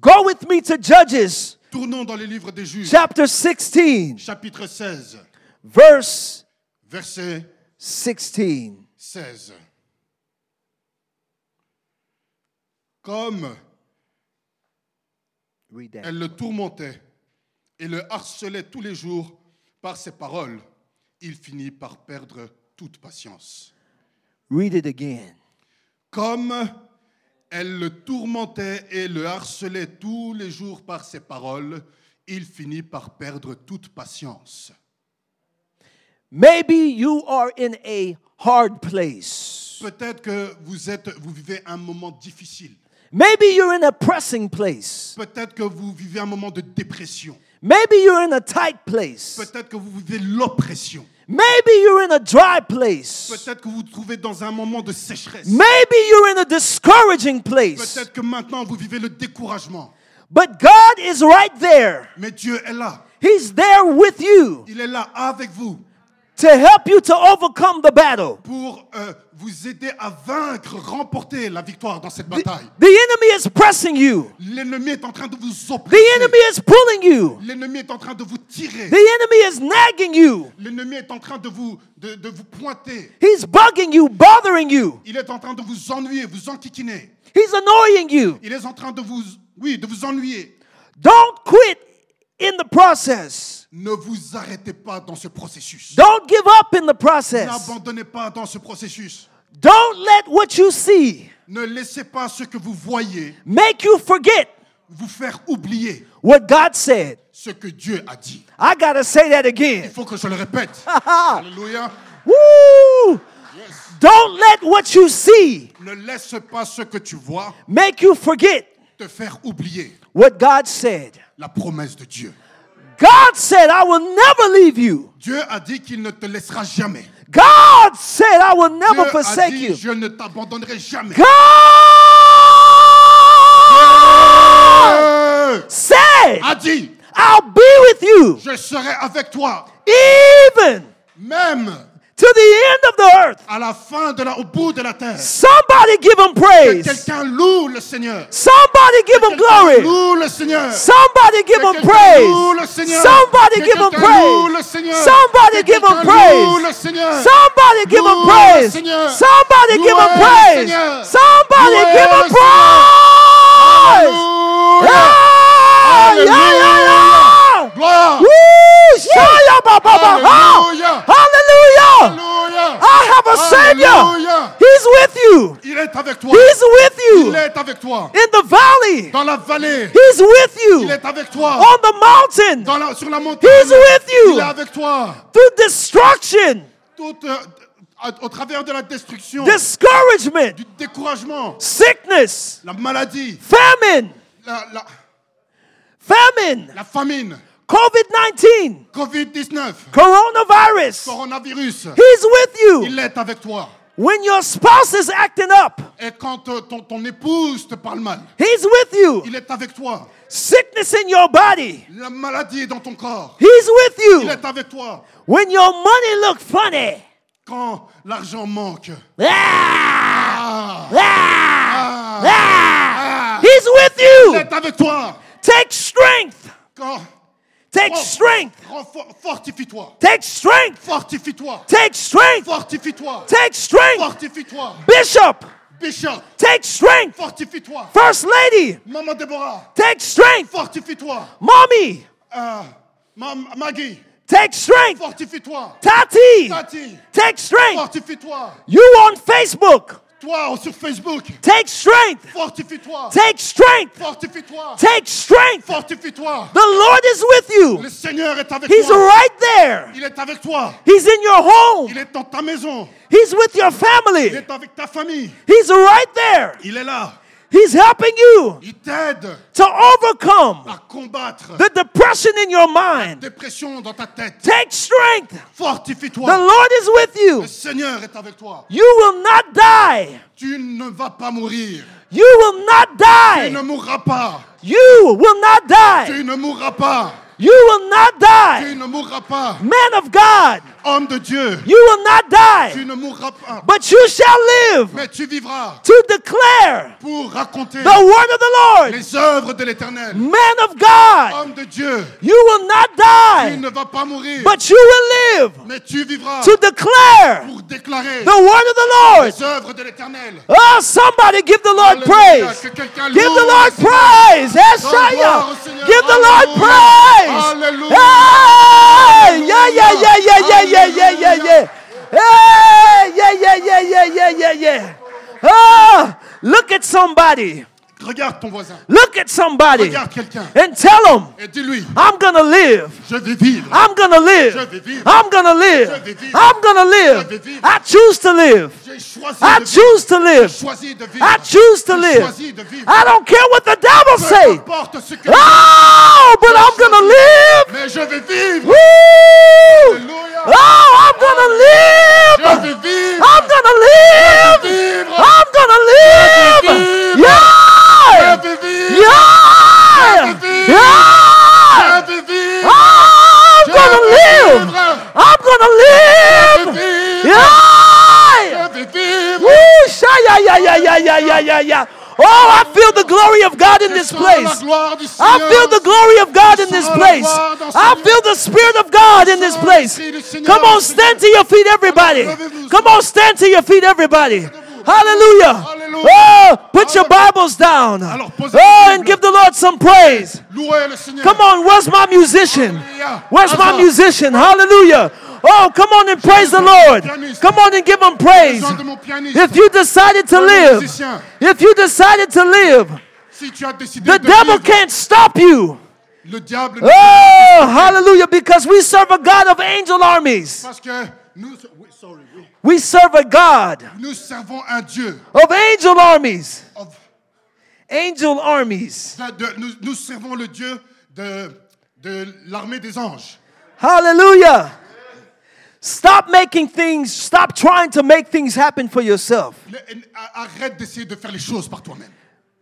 Go with me to Judges Tournons dans les livres des juges. chapter 16, Chapitre 16, verse verset 16. 16. Comme Read that. elle le tourmentait et le harcelait tous les jours par ses paroles, il finit par perdre toute patience. Read it again. Comme elle le tourmentait et le harcelait tous les jours par ses paroles, il finit par perdre toute patience. Maybe you are in a hard place. Peut-être que vous, êtes, vous vivez un moment difficile. Maybe you're in a pressing place. Peut-être que vous vivez un moment de dépression. Maybe you're in a tight place. Peut-être que vous vivez l'oppression. Maybe you're in a dry place. Peut-être que vous vous trouvez dans un moment de sécheresse. Maybe you're in a discouraging place. Peut-être que maintenant vous vivez le découragement. But God is right there. Mais Dieu est là. He's there with you Il est là avec vous to help you to overcome the battle. pour euh, vous aider à vaincre, remporter la victoire dans cette The, bataille. the enemy is pressing you. L'ennemi est en train de vous The oppresser. enemy is pulling you. L'ennemi est en train de vous tirer. The enemy is nagging you. L'ennemi est en train de vous, de, de vous pointer. He's bugging you, bothering you. Il est en train de vous ennuyer, vous enquiquiner. He's annoying you. Il est en train de vous, oui, de vous ennuyer. Don't quit in the process. Ne vous arrêtez pas dans ce processus. Don't give up in the process. N'abandonnez pas dans ce processus. Don't let what you see Ne laissez pas ce que vous voyez make you forget vous faire oublier what God said. ce que Dieu a dit. I got to say that Il again. faut que je le répète. Alléluia. Woo! Yes. Don't let what you see Ne laisse pas ce que tu vois make you forget te faire oublier what God said. la promesse de Dieu. God said, I will never leave you. Dieu a dit qu'il ne te laissera jamais. God said, I will never Dieu a forsake dit, you. je ne t'abandonnerai jamais. God Dieu said, a dit, I'll be with you je serai avec toi, even même to the end of the earth. à la fin de la, au bout de la terre. Somebody give him praise. quelqu'un loue le Seigneur. Somebody give him glory. loue le Seigneur. Somebody give him quelqu'un loue le praise. Seigneur. Somebody give him quelqu'un loue le praise. Seigneur. Somebody give him quelqu'un loue praise. le Seigneur. Somebody give him Loue le praise. Seigneur. Somebody give him praise. Somebody give him praise. Yeah, yeah, yeah, yeah. Gloire. Woo! Shaya ba ba ba ha. Alléluia. Hallelujah. I have a Savior. He's with you. Il est avec toi. He's with Il you est avec toi. in the valley. Dans la vallée. He's with Il you est avec toi. on the mountain. Dans la, sur la montagne. He's with Il you est avec toi. through destruction, Tout, euh, à- au travers de la destruction, discouragement, du découragement, sickness, la maladie, famine, la, la, famine, la famine, COVID 19, Covid-19, coronavirus. coronavirus. He's with you Il est avec toi. when your spouse is acting up. Et quand euh, ton, ton épouse te parle mal, He's with you. il est avec toi. Sickness in your body. La maladie est dans ton corps. He's with Il you est avec toi. when your money look funny. Quand l'argent manque. Ah! Ah, Ah! ah, Ah! ah. He's with Il you. est avec toi. Take strength. Quand Take strength. fortifie-toi. Take strength. Fortifie-toi. Take strength. Fortifie-toi. Take strength. Fortifie-toi. Bishop, Bishop, take strength. fortifie-toi. First lady, Maman Déborah, take strength. fortifie-toi. Mommy, euh, Ma- Maggie, take strength. fortifie-toi. Tati, Tati, take strength. fortifie-toi. You on Facebook, Toi sur Facebook, take strength. fortifie-toi. Take strength. Fortifie-toi. Take strength. Fortifie-toi. The Lord is with you. Le Seigneur est avec He's toi. right there. Il est avec toi. He's in your home. Il est dans ta maison. He's with your Il family. est avec ta famille. He's right there. Il est là. He's helping you Il t'aide to overcome à combattre the depression in your mind. dépression dans ta tête. Take strength. The Fortifie-toi. Lord is with you. Le Seigneur est avec toi. You will not die. Tu ne vas pas mourir. You will not Tu die. ne mourras pas. You will not die. Tu ne mourras pas. You will not die. Tu ne mourras pas. Man of God, Homme de Dieu, you will not die. tu ne mourras pas. But you shall live Mais tu vivras to declare pour raconter the word of the Lord. les œuvres de l'Éternel. Man of God, Homme de Dieu, you will not tu die. ne vas pas mourir. But you will live Mais tu vivras to declare pour déclarer the word of the Lord. les œuvres de l'Éternel. Oh, somebody give the Lord Alléluia. praise. Give the Lord praise. Yes, Donne gloire Shia. au Seigneur. Give the Lord praise. Alléluia. Hey, yeah, yeah, yeah, yeah, yeah, yeah, yeah, yeah, yeah. Hey, yeah, yeah, yeah, yeah, yeah, yeah, yeah. Oh, look at somebody. Regarde ton voisin. Look at somebody Regarde quelqu'un. and tell him, Et dis-lui, I'm gonna live. je vais vivre. I'm gonna Je live. vais vivre. I'm gonna Je live. vais vivre. I'm gonna Je vais live. vivre. I choose to live. J'ai choisi I de vivre. choose to live. De vivre. I choose to J'ai live. choisi de vivre. I don't care what the devil Peu say. importe ce que Oh, but I'm gonna live. mais je vais vivre. Woo! Alléluia. Oh, I'm gonna Je live. vais vivre. I'm gonna live. vivre. I'm gonna live. Live. I'm gonna live. vais. Yeah. Je vais. Woo! Shaya, yeah, yeah, yeah, yeah, yeah, yeah, yeah. Oh, I feel the glory of God in this place. I feel the glory of God in this place. gloire dans ce I feel the Spirit of God in this place. l'Esprit du Seigneur Come on, stand to your feet, everybody. Come on, stand to your feet, everybody. Hallelujah. Alléluia. Oh, put your Bibles down. Oh, and give the Lord some praise. Louez le Seigneur. Come on, where's my musician? Where's my musician? Hallelujah. Oh, come on and praise the Lord. Come on and give him praise. Besoin de mon pianiste. If you decided to Besoin de mon live, if you decided to live, Si tu as décidé the devil can't stop you. le diable ne Oh, hallelujah, because we serve a God of angel armies. nous, oui, sorry. We serve a God nous servons un Dieu. of angel armies. of- Angel armies. de- nous, nous servons le Dieu de, de l'armée des anges. Hallelujah. Stop making things, stop trying to make things happen for yourself. Arrête d'essayer de faire les choses par toi-même.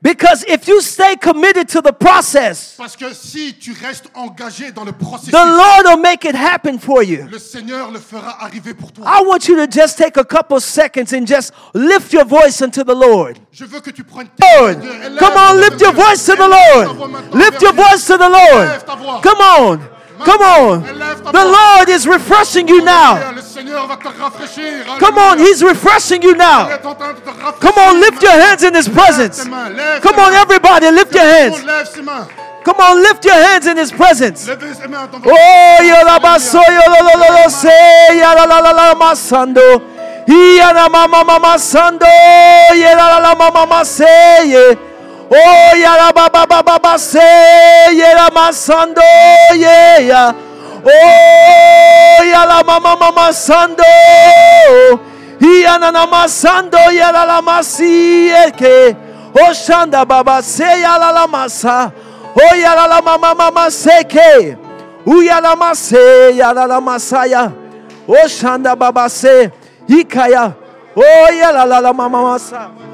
Because if you stay committed to the process, Parce que si tu restes engagé dans le processus, the Lord will make it happen for you. le Seigneur le fera arriver pour toi. I want you to just take a couple seconds and just lift your voice unto the Lord. Je veux que tu prennes Lord, come on, lift your voice to the Lord. Lift your voice to the Lord. Come on, come on. The Lord is refreshing you now. Come on, He's refreshing you now. Come on, lift your hands in His presence. Come on, everybody, lift your hands. Come on, lift your hands in His presence. Oh, masando. Iyana mama mama sando, yalalala mama mama se, ye. Oh, yalababa baba baba se, yalama sando, ye ya. Oh, yala mama mama sando. Iyana nama sando, yalala masi, eke. Oh, shanda baba se, yalala masa. Oh, yalala mama mama seke. Uyalama se yalala masaya. O shanda baba se ikaya. O yalala mama masa.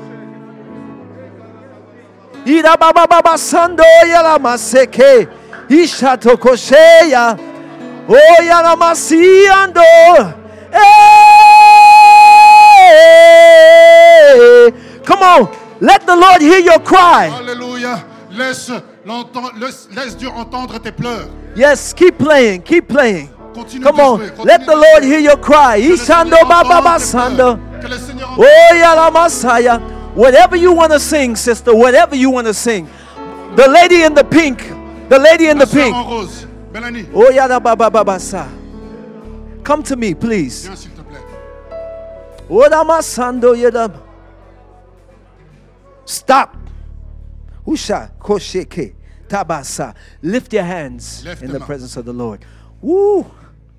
Irabababasando yalamaseke. Ishatokosheya. Oh yalamasiando. Hey! Come on. Let the Lord hear your cry. Hallelujah. Laisse, laisse, laisse Dieu entendre tes pleurs. Yes, keep playing, keep playing. Continue Come on, let the Lord hear your cry. Ishando Baba Basando. Oh, Yala Masaya. Whatever you want to sing, sister, whatever you want to sing. The lady in the pink, the lady in the pink. Oh yala baba baba sa. Come to me, please. viens s'il te plaît. Oda oh, masando yada. Stop. Usha kosheke tabasa. Lift your hands in the presence of the Lord. Woo.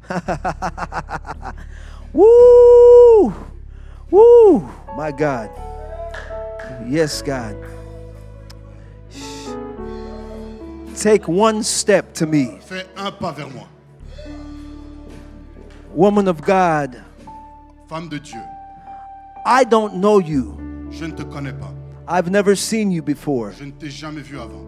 Woo. Woo. My God. Yes, God. Take one step to me. Fais un pas vers moi. Woman of God, Femme de Dieu, I don't know you. je ne te connais pas. I've never seen you before. Je ne t'ai jamais vu avant.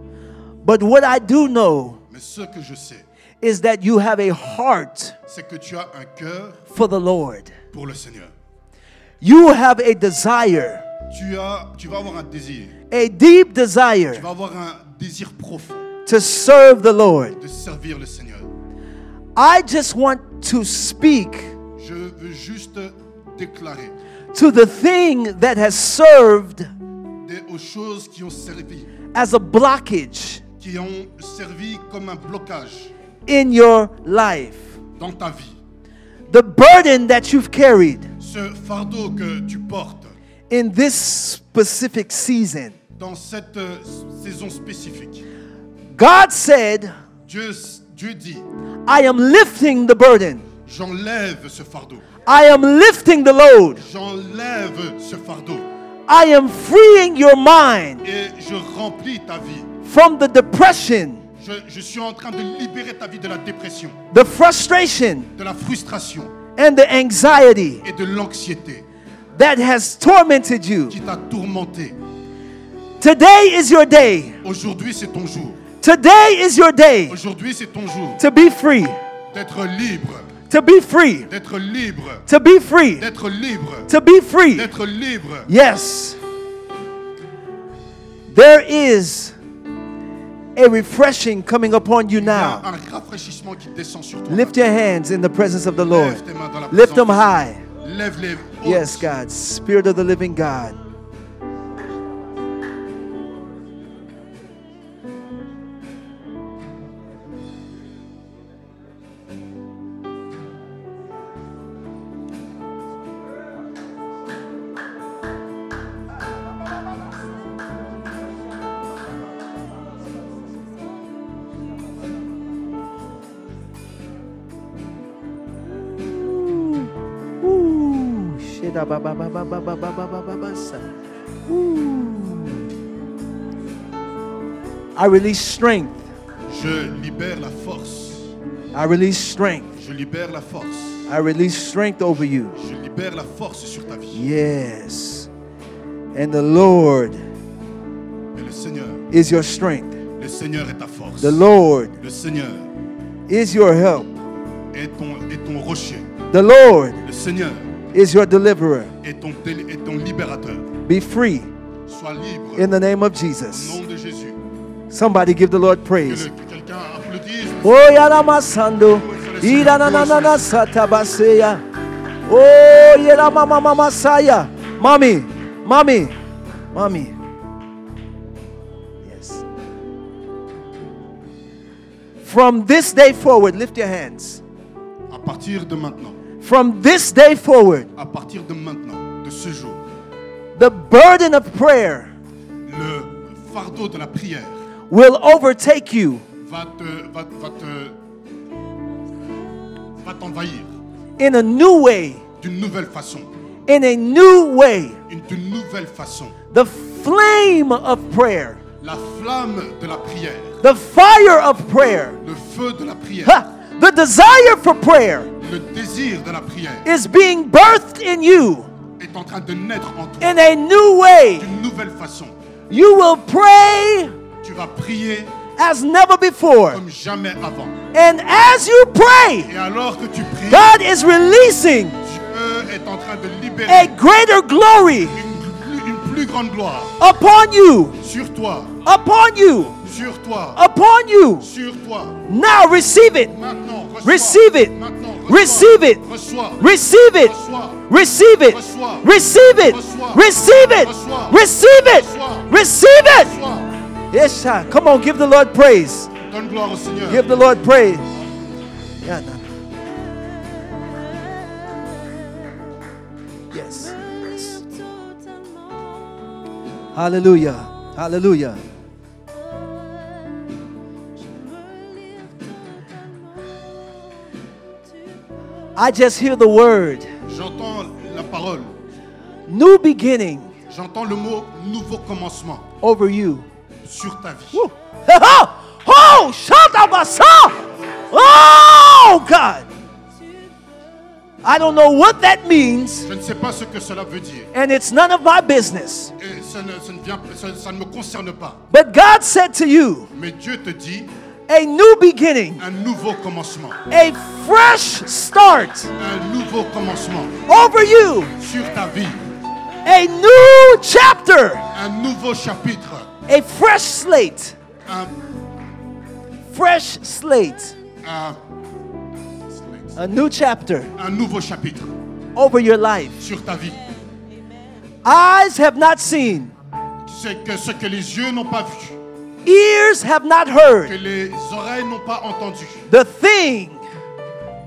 But what I do know Mais ce que je sais, is that you have a heart c'est que tu as un cœur for the Lord. pour le Seigneur. You have a desire, Tu, as, tu vas avoir un désir. a deep Tu desire vas avoir un désir profond to serve the Lord. de servir le Seigneur. I just want to speak Je veux juste déclarer to the thing that has served des, aux choses qui ont servi, as a blockage qui ont servi comme un blocage in your life. dans ta vie. The burden that you've carried Ce fardeau que tu portes in this specific season. dans cette euh, saison spécifique. God said, Dieu, Dieu dit, I am lifting the burden. j'enlève ce fardeau. I am lifting the load. J'enlève ce fardeau I am freeing your mind et je remplis ta vie. from the depression, Je, je suis en train de libérer ta vie de la dépression, the frustration, de la frustration and the anxiety et de l'anxiété that has tormented you. qui t'a tourmenté. Today is your day. Aujourd'hui, c'est ton jour. Today is your day Aujourd'hui, c'est ton jour to be free. d'être libre, To be free. d'être libre, To be free. d'être libre, To be free. d'être libre. Yes. There is a refreshing coming upon you Il y a now. un rafraîchissement qui descend sur toi. Lift your hands in the presence of the Lord. Lève tes mains dans la Lift them high. Yes, God. Spirit of the living God. I release strength. Je libère la force. I release strength. Je libère la force. I release strength over you. Je libère la force sur ta vie. Yes. And the Lord Et le Seigneur, is your strength. le Seigneur est ta force. The Lord Le Seigneur is your help. est ton, est ton rocher. The Lord Le Seigneur is your deliverer. est ton, est ton libérateur. Be free Sois libre in the name of au Jesus. nom de Jésus. Somebody give the Lord praise. Oh, le- que quelqu'un. Oh yara masando. Ira na na na na satabaseya. Oh yara mama mama saya. Mommy, mommy, mommy. Yes. From this day forward, lift your hands. À partir de maintenant, From this day forward, à partir de maintenant, de ce jour, the burden of prayer le fardeau de la prière will overtake you. va te, va, va te, va t'envahir in a new way. d'une nouvelle façon, In a new way. d'une nouvelle façon. The flame of prayer, La flamme de la prière, the fire of prayer, le feu de la prière, ha, the desire for prayer le désir de la prière is being birthed in you est en train de naître en toi in a new way. d'une nouvelle façon. You will pray Tu vas prier as never before. comme jamais avant. And as you pray, Et alors que tu pries, God is releasing Dieu est en train de a greater glory une, une plus grande gloire upon you, sur toi, upon you, sur toi, upon you. sur toi. Now receive it. Maintenant. Receive it. Maintenant. Receive it. Receive it. Receive it. Receive it. Receive it. Receive it. Receive it. Yes. Come on, give the Lord praise. Give the Lord praise. Yes. yes. Hallelujah. Hallelujah. I just hear the word J'entends la parole. new beginning J'entends le mot nouveau commencement over you. sur ta vie. Woo. Oh, Shatabasa. Oh, God. I don't know what that means, Je ne sais pas ce que cela veut dire. and it's none of my business. Et ça ne, ça ne vient, ça- ça ne me concerne pas. But God said to you, Mais Dieu te dit a new beginning, un nouveau commencement. a fresh start. Un nouveau commencement. Over you, sur ta vie. a new chapter, Un nouveau chapitre. a fresh slate, Un, fresh slate, un, a new chapter. Un nouveau chapitre. Over your life. sur ta vie. Eyes have not seen, C'est que ce que les yeux n'ont pas vu, ears have not que heard, les oreilles n'ont pas entendu, the thing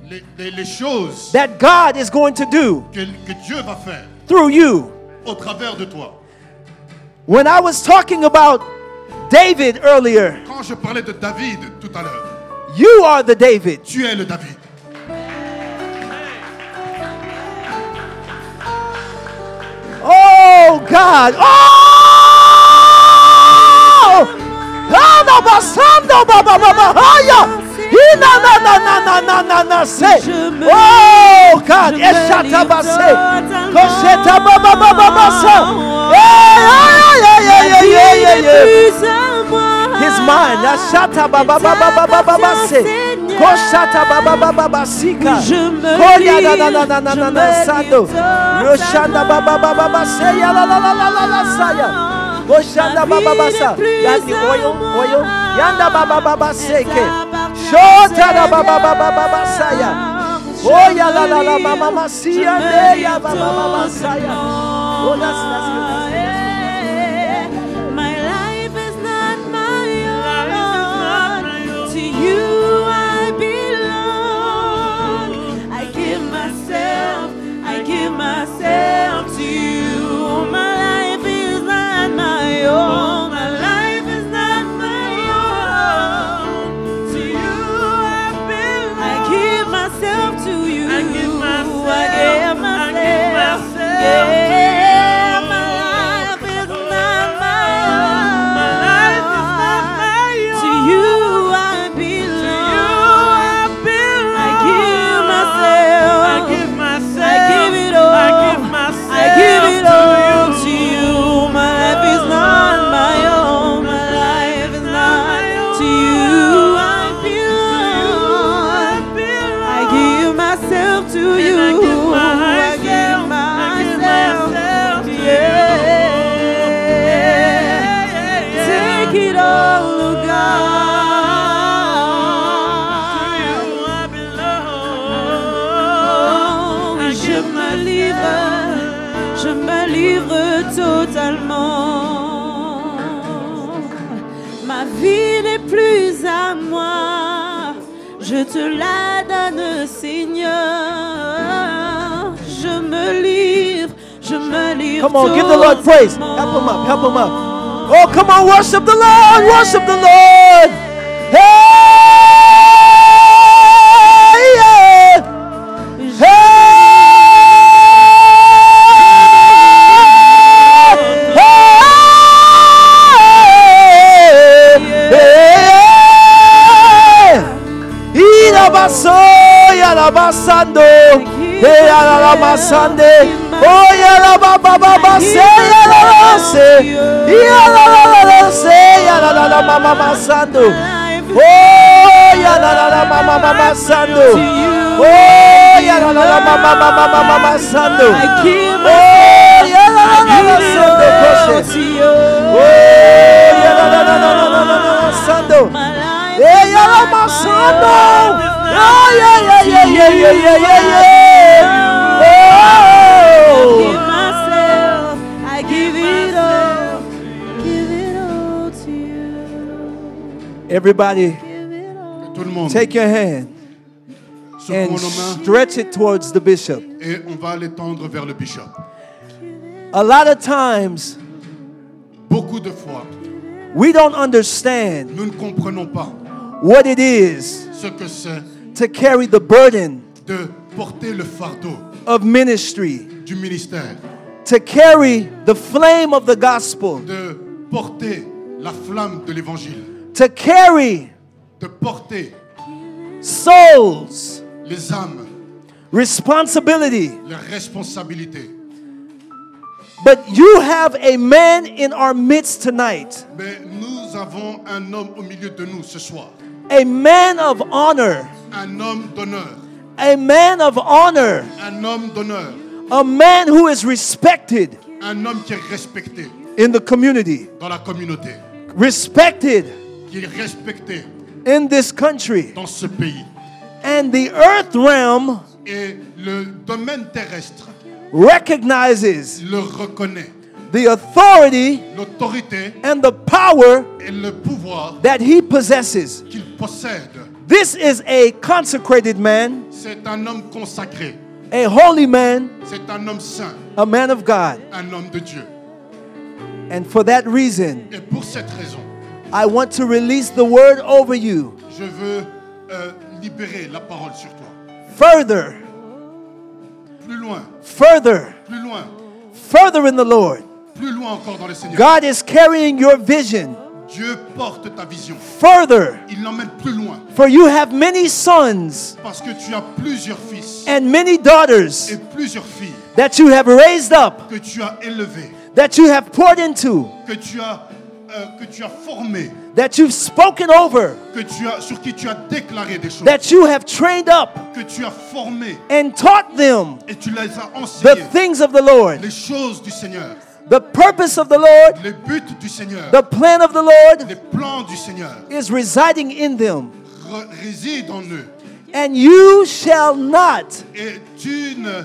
les, les- les choses that God is going to do que, que Dieu va faire through you. au travers de toi. When I was talking about David earlier, Quand je parlais de David tout à l'heure, you are the David. tu es le David. Oh God! Oh! Ana basando baba baba. Ina na na na na na na na say. Oh God! Eshata base. Kosheta baba baba basa. His mind. Ashata baba baba baba baba say. Koshata baba baba basika. Koya na na na na na na na sando. Roshanda baba baba saya. Koshanda baba basa. Yandi oil oil. Yanda baba baba seke. Shota da baba baba baba saya. Oh ya la la la mama masia ya baba baba saya. Oh that's that's good. Lord praise. Help him up, help him up. Oh, come on, worship the Lord, worship the Lord. Hey, yeah. Hey, hey, hey. Irabaso, yarabasando, yarabasande, Oh, yala la la la la la la. Oh, la la. Oh, la la. Oh, la la la. Oh, la la la la la la Oh, yeah yeah yeah yeah yeah yeah yeah. Oh yeah. Give myself, I give it all, give it all to you. Everybody, Give it all. Tout le monde, take your hand and stretch it towards the bishop. et on va l'étendre vers le bishop. A lot of times, Beaucoup de fois, we don't understand nous ne comprenons pas what it is ce que c'est to carry the burden de porter le fardeau of ministry, du ministère, to carry the flame of the gospel, de porter la flamme de l'évangile, to carry de porter souls, les âmes, responsibility. les responsabilités. But you have a man in our midst tonight, Mais nous avons un homme au milieu de nous ce soir, a man of honor, un homme d'honneur, a man of honor, un homme d'honneur, a man who is respected un homme qui est respecté in the community, dans la communauté, respected qui est respecté in this country. dans ce pays. And the earth realm Et le domaine terrestre recognizes le reconnaît. the authority L'autorité and the power et le pouvoir that he possesses. qu'il possède. This is a consecrated man, C'est un homme consacré. A holy man, C'est un homme saint, a man of God. un homme de Dieu. And for that reason, Et pour cette raison, I want to release the word over you. je veux euh, libérer la parole sur toi. Further, Plus loin, further, plus loin, further in the Lord. plus loin encore dans le Seigneur. God is carrying your vision Dieu porte ta vision. further, Il l'emmène plus loin. for you have many sons Parce que tu as plusieurs fils. and many daughters et plusieurs filles. that you have raised up, que tu as élevés, that you have poured into, que tu as, euh, que tu as formés, that you've spoken over, que tu as, sur qui tu as déclaré des choses, that you have trained up que tu as formés and taught them et tu les as the things of the Lord, Les choses du Seigneur, the purpose of the Lord, les buts du Seigneur, the plan of the Lord les plans du Seigneur is residing in them. résident en eux. And you shall not Et tu ne,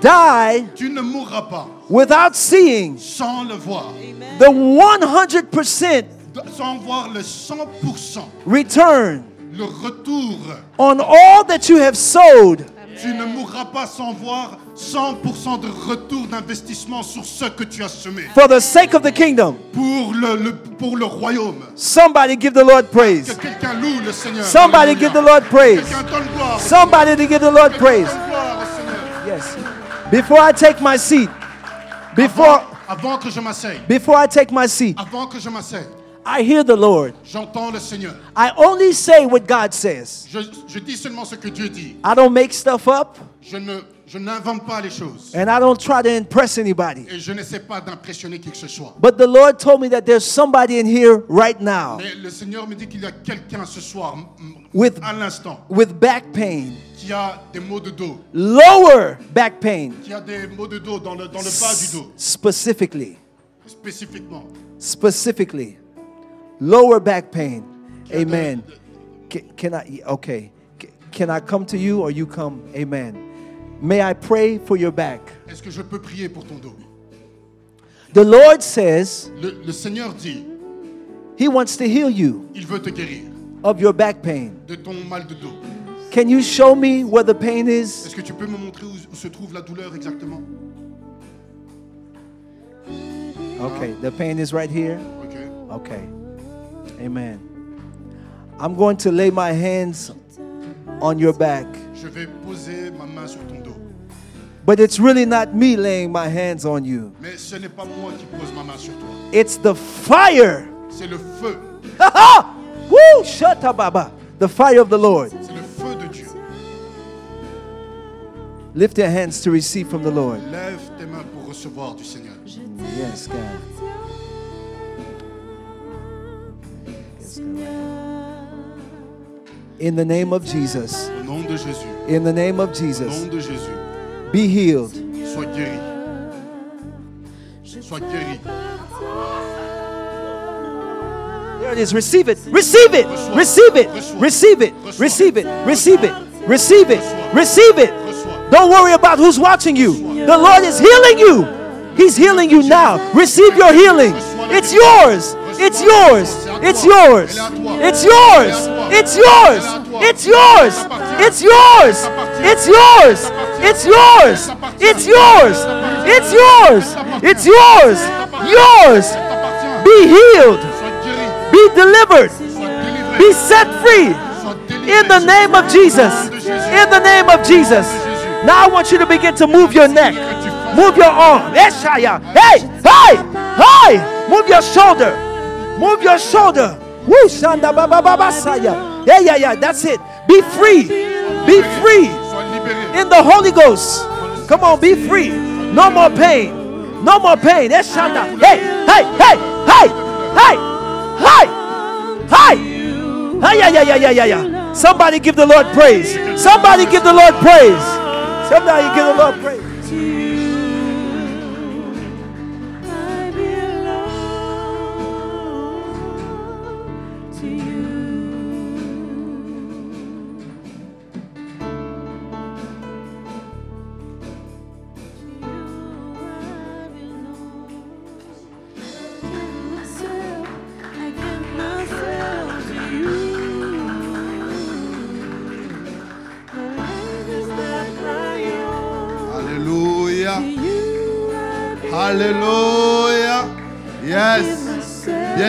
die tu ne mourras pas without seeing sans le voir, the 100% sans voir le 100%, return le retour. on all that you have sowed Tu ne mourras pas sans voir 100% de retour d'investissement sur ce que tu as semé. for the sake of the kingdom. Pour le, le- pour le royaume. Somebody give the Lord Que praise. quelqu'un loue le Seigneur. Somebody Alléluia. give the Lord praise. Gloire. Somebody to give the Lord praise. gloire. Yes. Before I take my seat, before Avant, avant que je m'asseye, before I take my seat, avant que je m'asseye, I hear the Lord. j'entends le Seigneur. I only say what God says. Je, je dis seulement ce que Dieu dit. I don't make stuff up Je ne, je n'invente pas les choses. and I don't try to impress anybody. Et je n'essaie pas d'impressionner qui que ce soit. But the Lord told me that there's somebody in here right now Mais le Seigneur me dit qu'il y a quelqu'un ce soir, With- à l'instant, with back pain, qui a des maux de dos, lower back pain, qui a des maux de dos dans le, dans le bas du dos, specifically, spécifiquement. specifically, lower back pain. Amen. Can, can I? Okay. Can I come to you or you come? Amen. May I pray for your back? Est-ce que je peux prier pour ton dos The Lord says le, le Seigneur dit, He wants to heal you. il veut te guérir. of your back pain. de ton mal de dos. Can you show me where the pain is? Est-ce que tu peux me montrer où, où se trouve la douleur exactement Okay, the pain is right here. Ok. Okay. Amen. I'm going to lay my hands on your back. Je vais poser ma main sur ton dos. But it's really not me laying my hands on you. Mais ce n'est pas moi qui pose ma main sur toi. It's the fire. C'est le feu. Woo! Shut baba. The fire of the Lord. C'est le feu de Dieu. Lift your hands to receive from the Lord. Lève tes mains pour recevoir du Seigneur. Yes, God. In the name of Jesus. Au nom de Jésus. In the name of Jesus. nom de Jésus. Be healed. Sois guéri. Sois guéri. There it is. Receive it. Receive it. Receive it. Receive it. Receive it. Receive it. Receive it. Receive it. Don't worry about who's watching you. The Lord is healing you. He's healing you now. Receive your healing. It's yours. It's yours. It's yours. It's yours. It's yours. It's yours. It's yours. It's yours. It's yours. It's yours. It's yours. It's yours. Yours. Be healed. Be delivered. Be set free. In the name of Jesus. In the name of Jesus. Now I want you to begin to move your neck. Move your arm. Hey, hey, hey. Move your shoulder. Move your shoulder. Shanda. Yeah, yeah, yeah. That's it. Be free. Be free in the Holy Ghost. Come on, be free. No more pain. No more pain. Eh, Eshanda. Hey, hey, hey, hey, hey, hey, hey. Hey, yeah, yeah, yeah, yeah, yeah, yeah. Somebody give the Lord praise. Somebody give the Lord praise. Somebody give the Lord praise.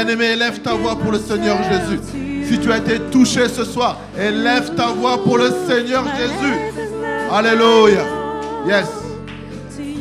Élève ta voix pour le Seigneur Jésus. Si tu as été touché ce soir, élève ta voix pour le Seigneur Jésus. Alléluia. Yes.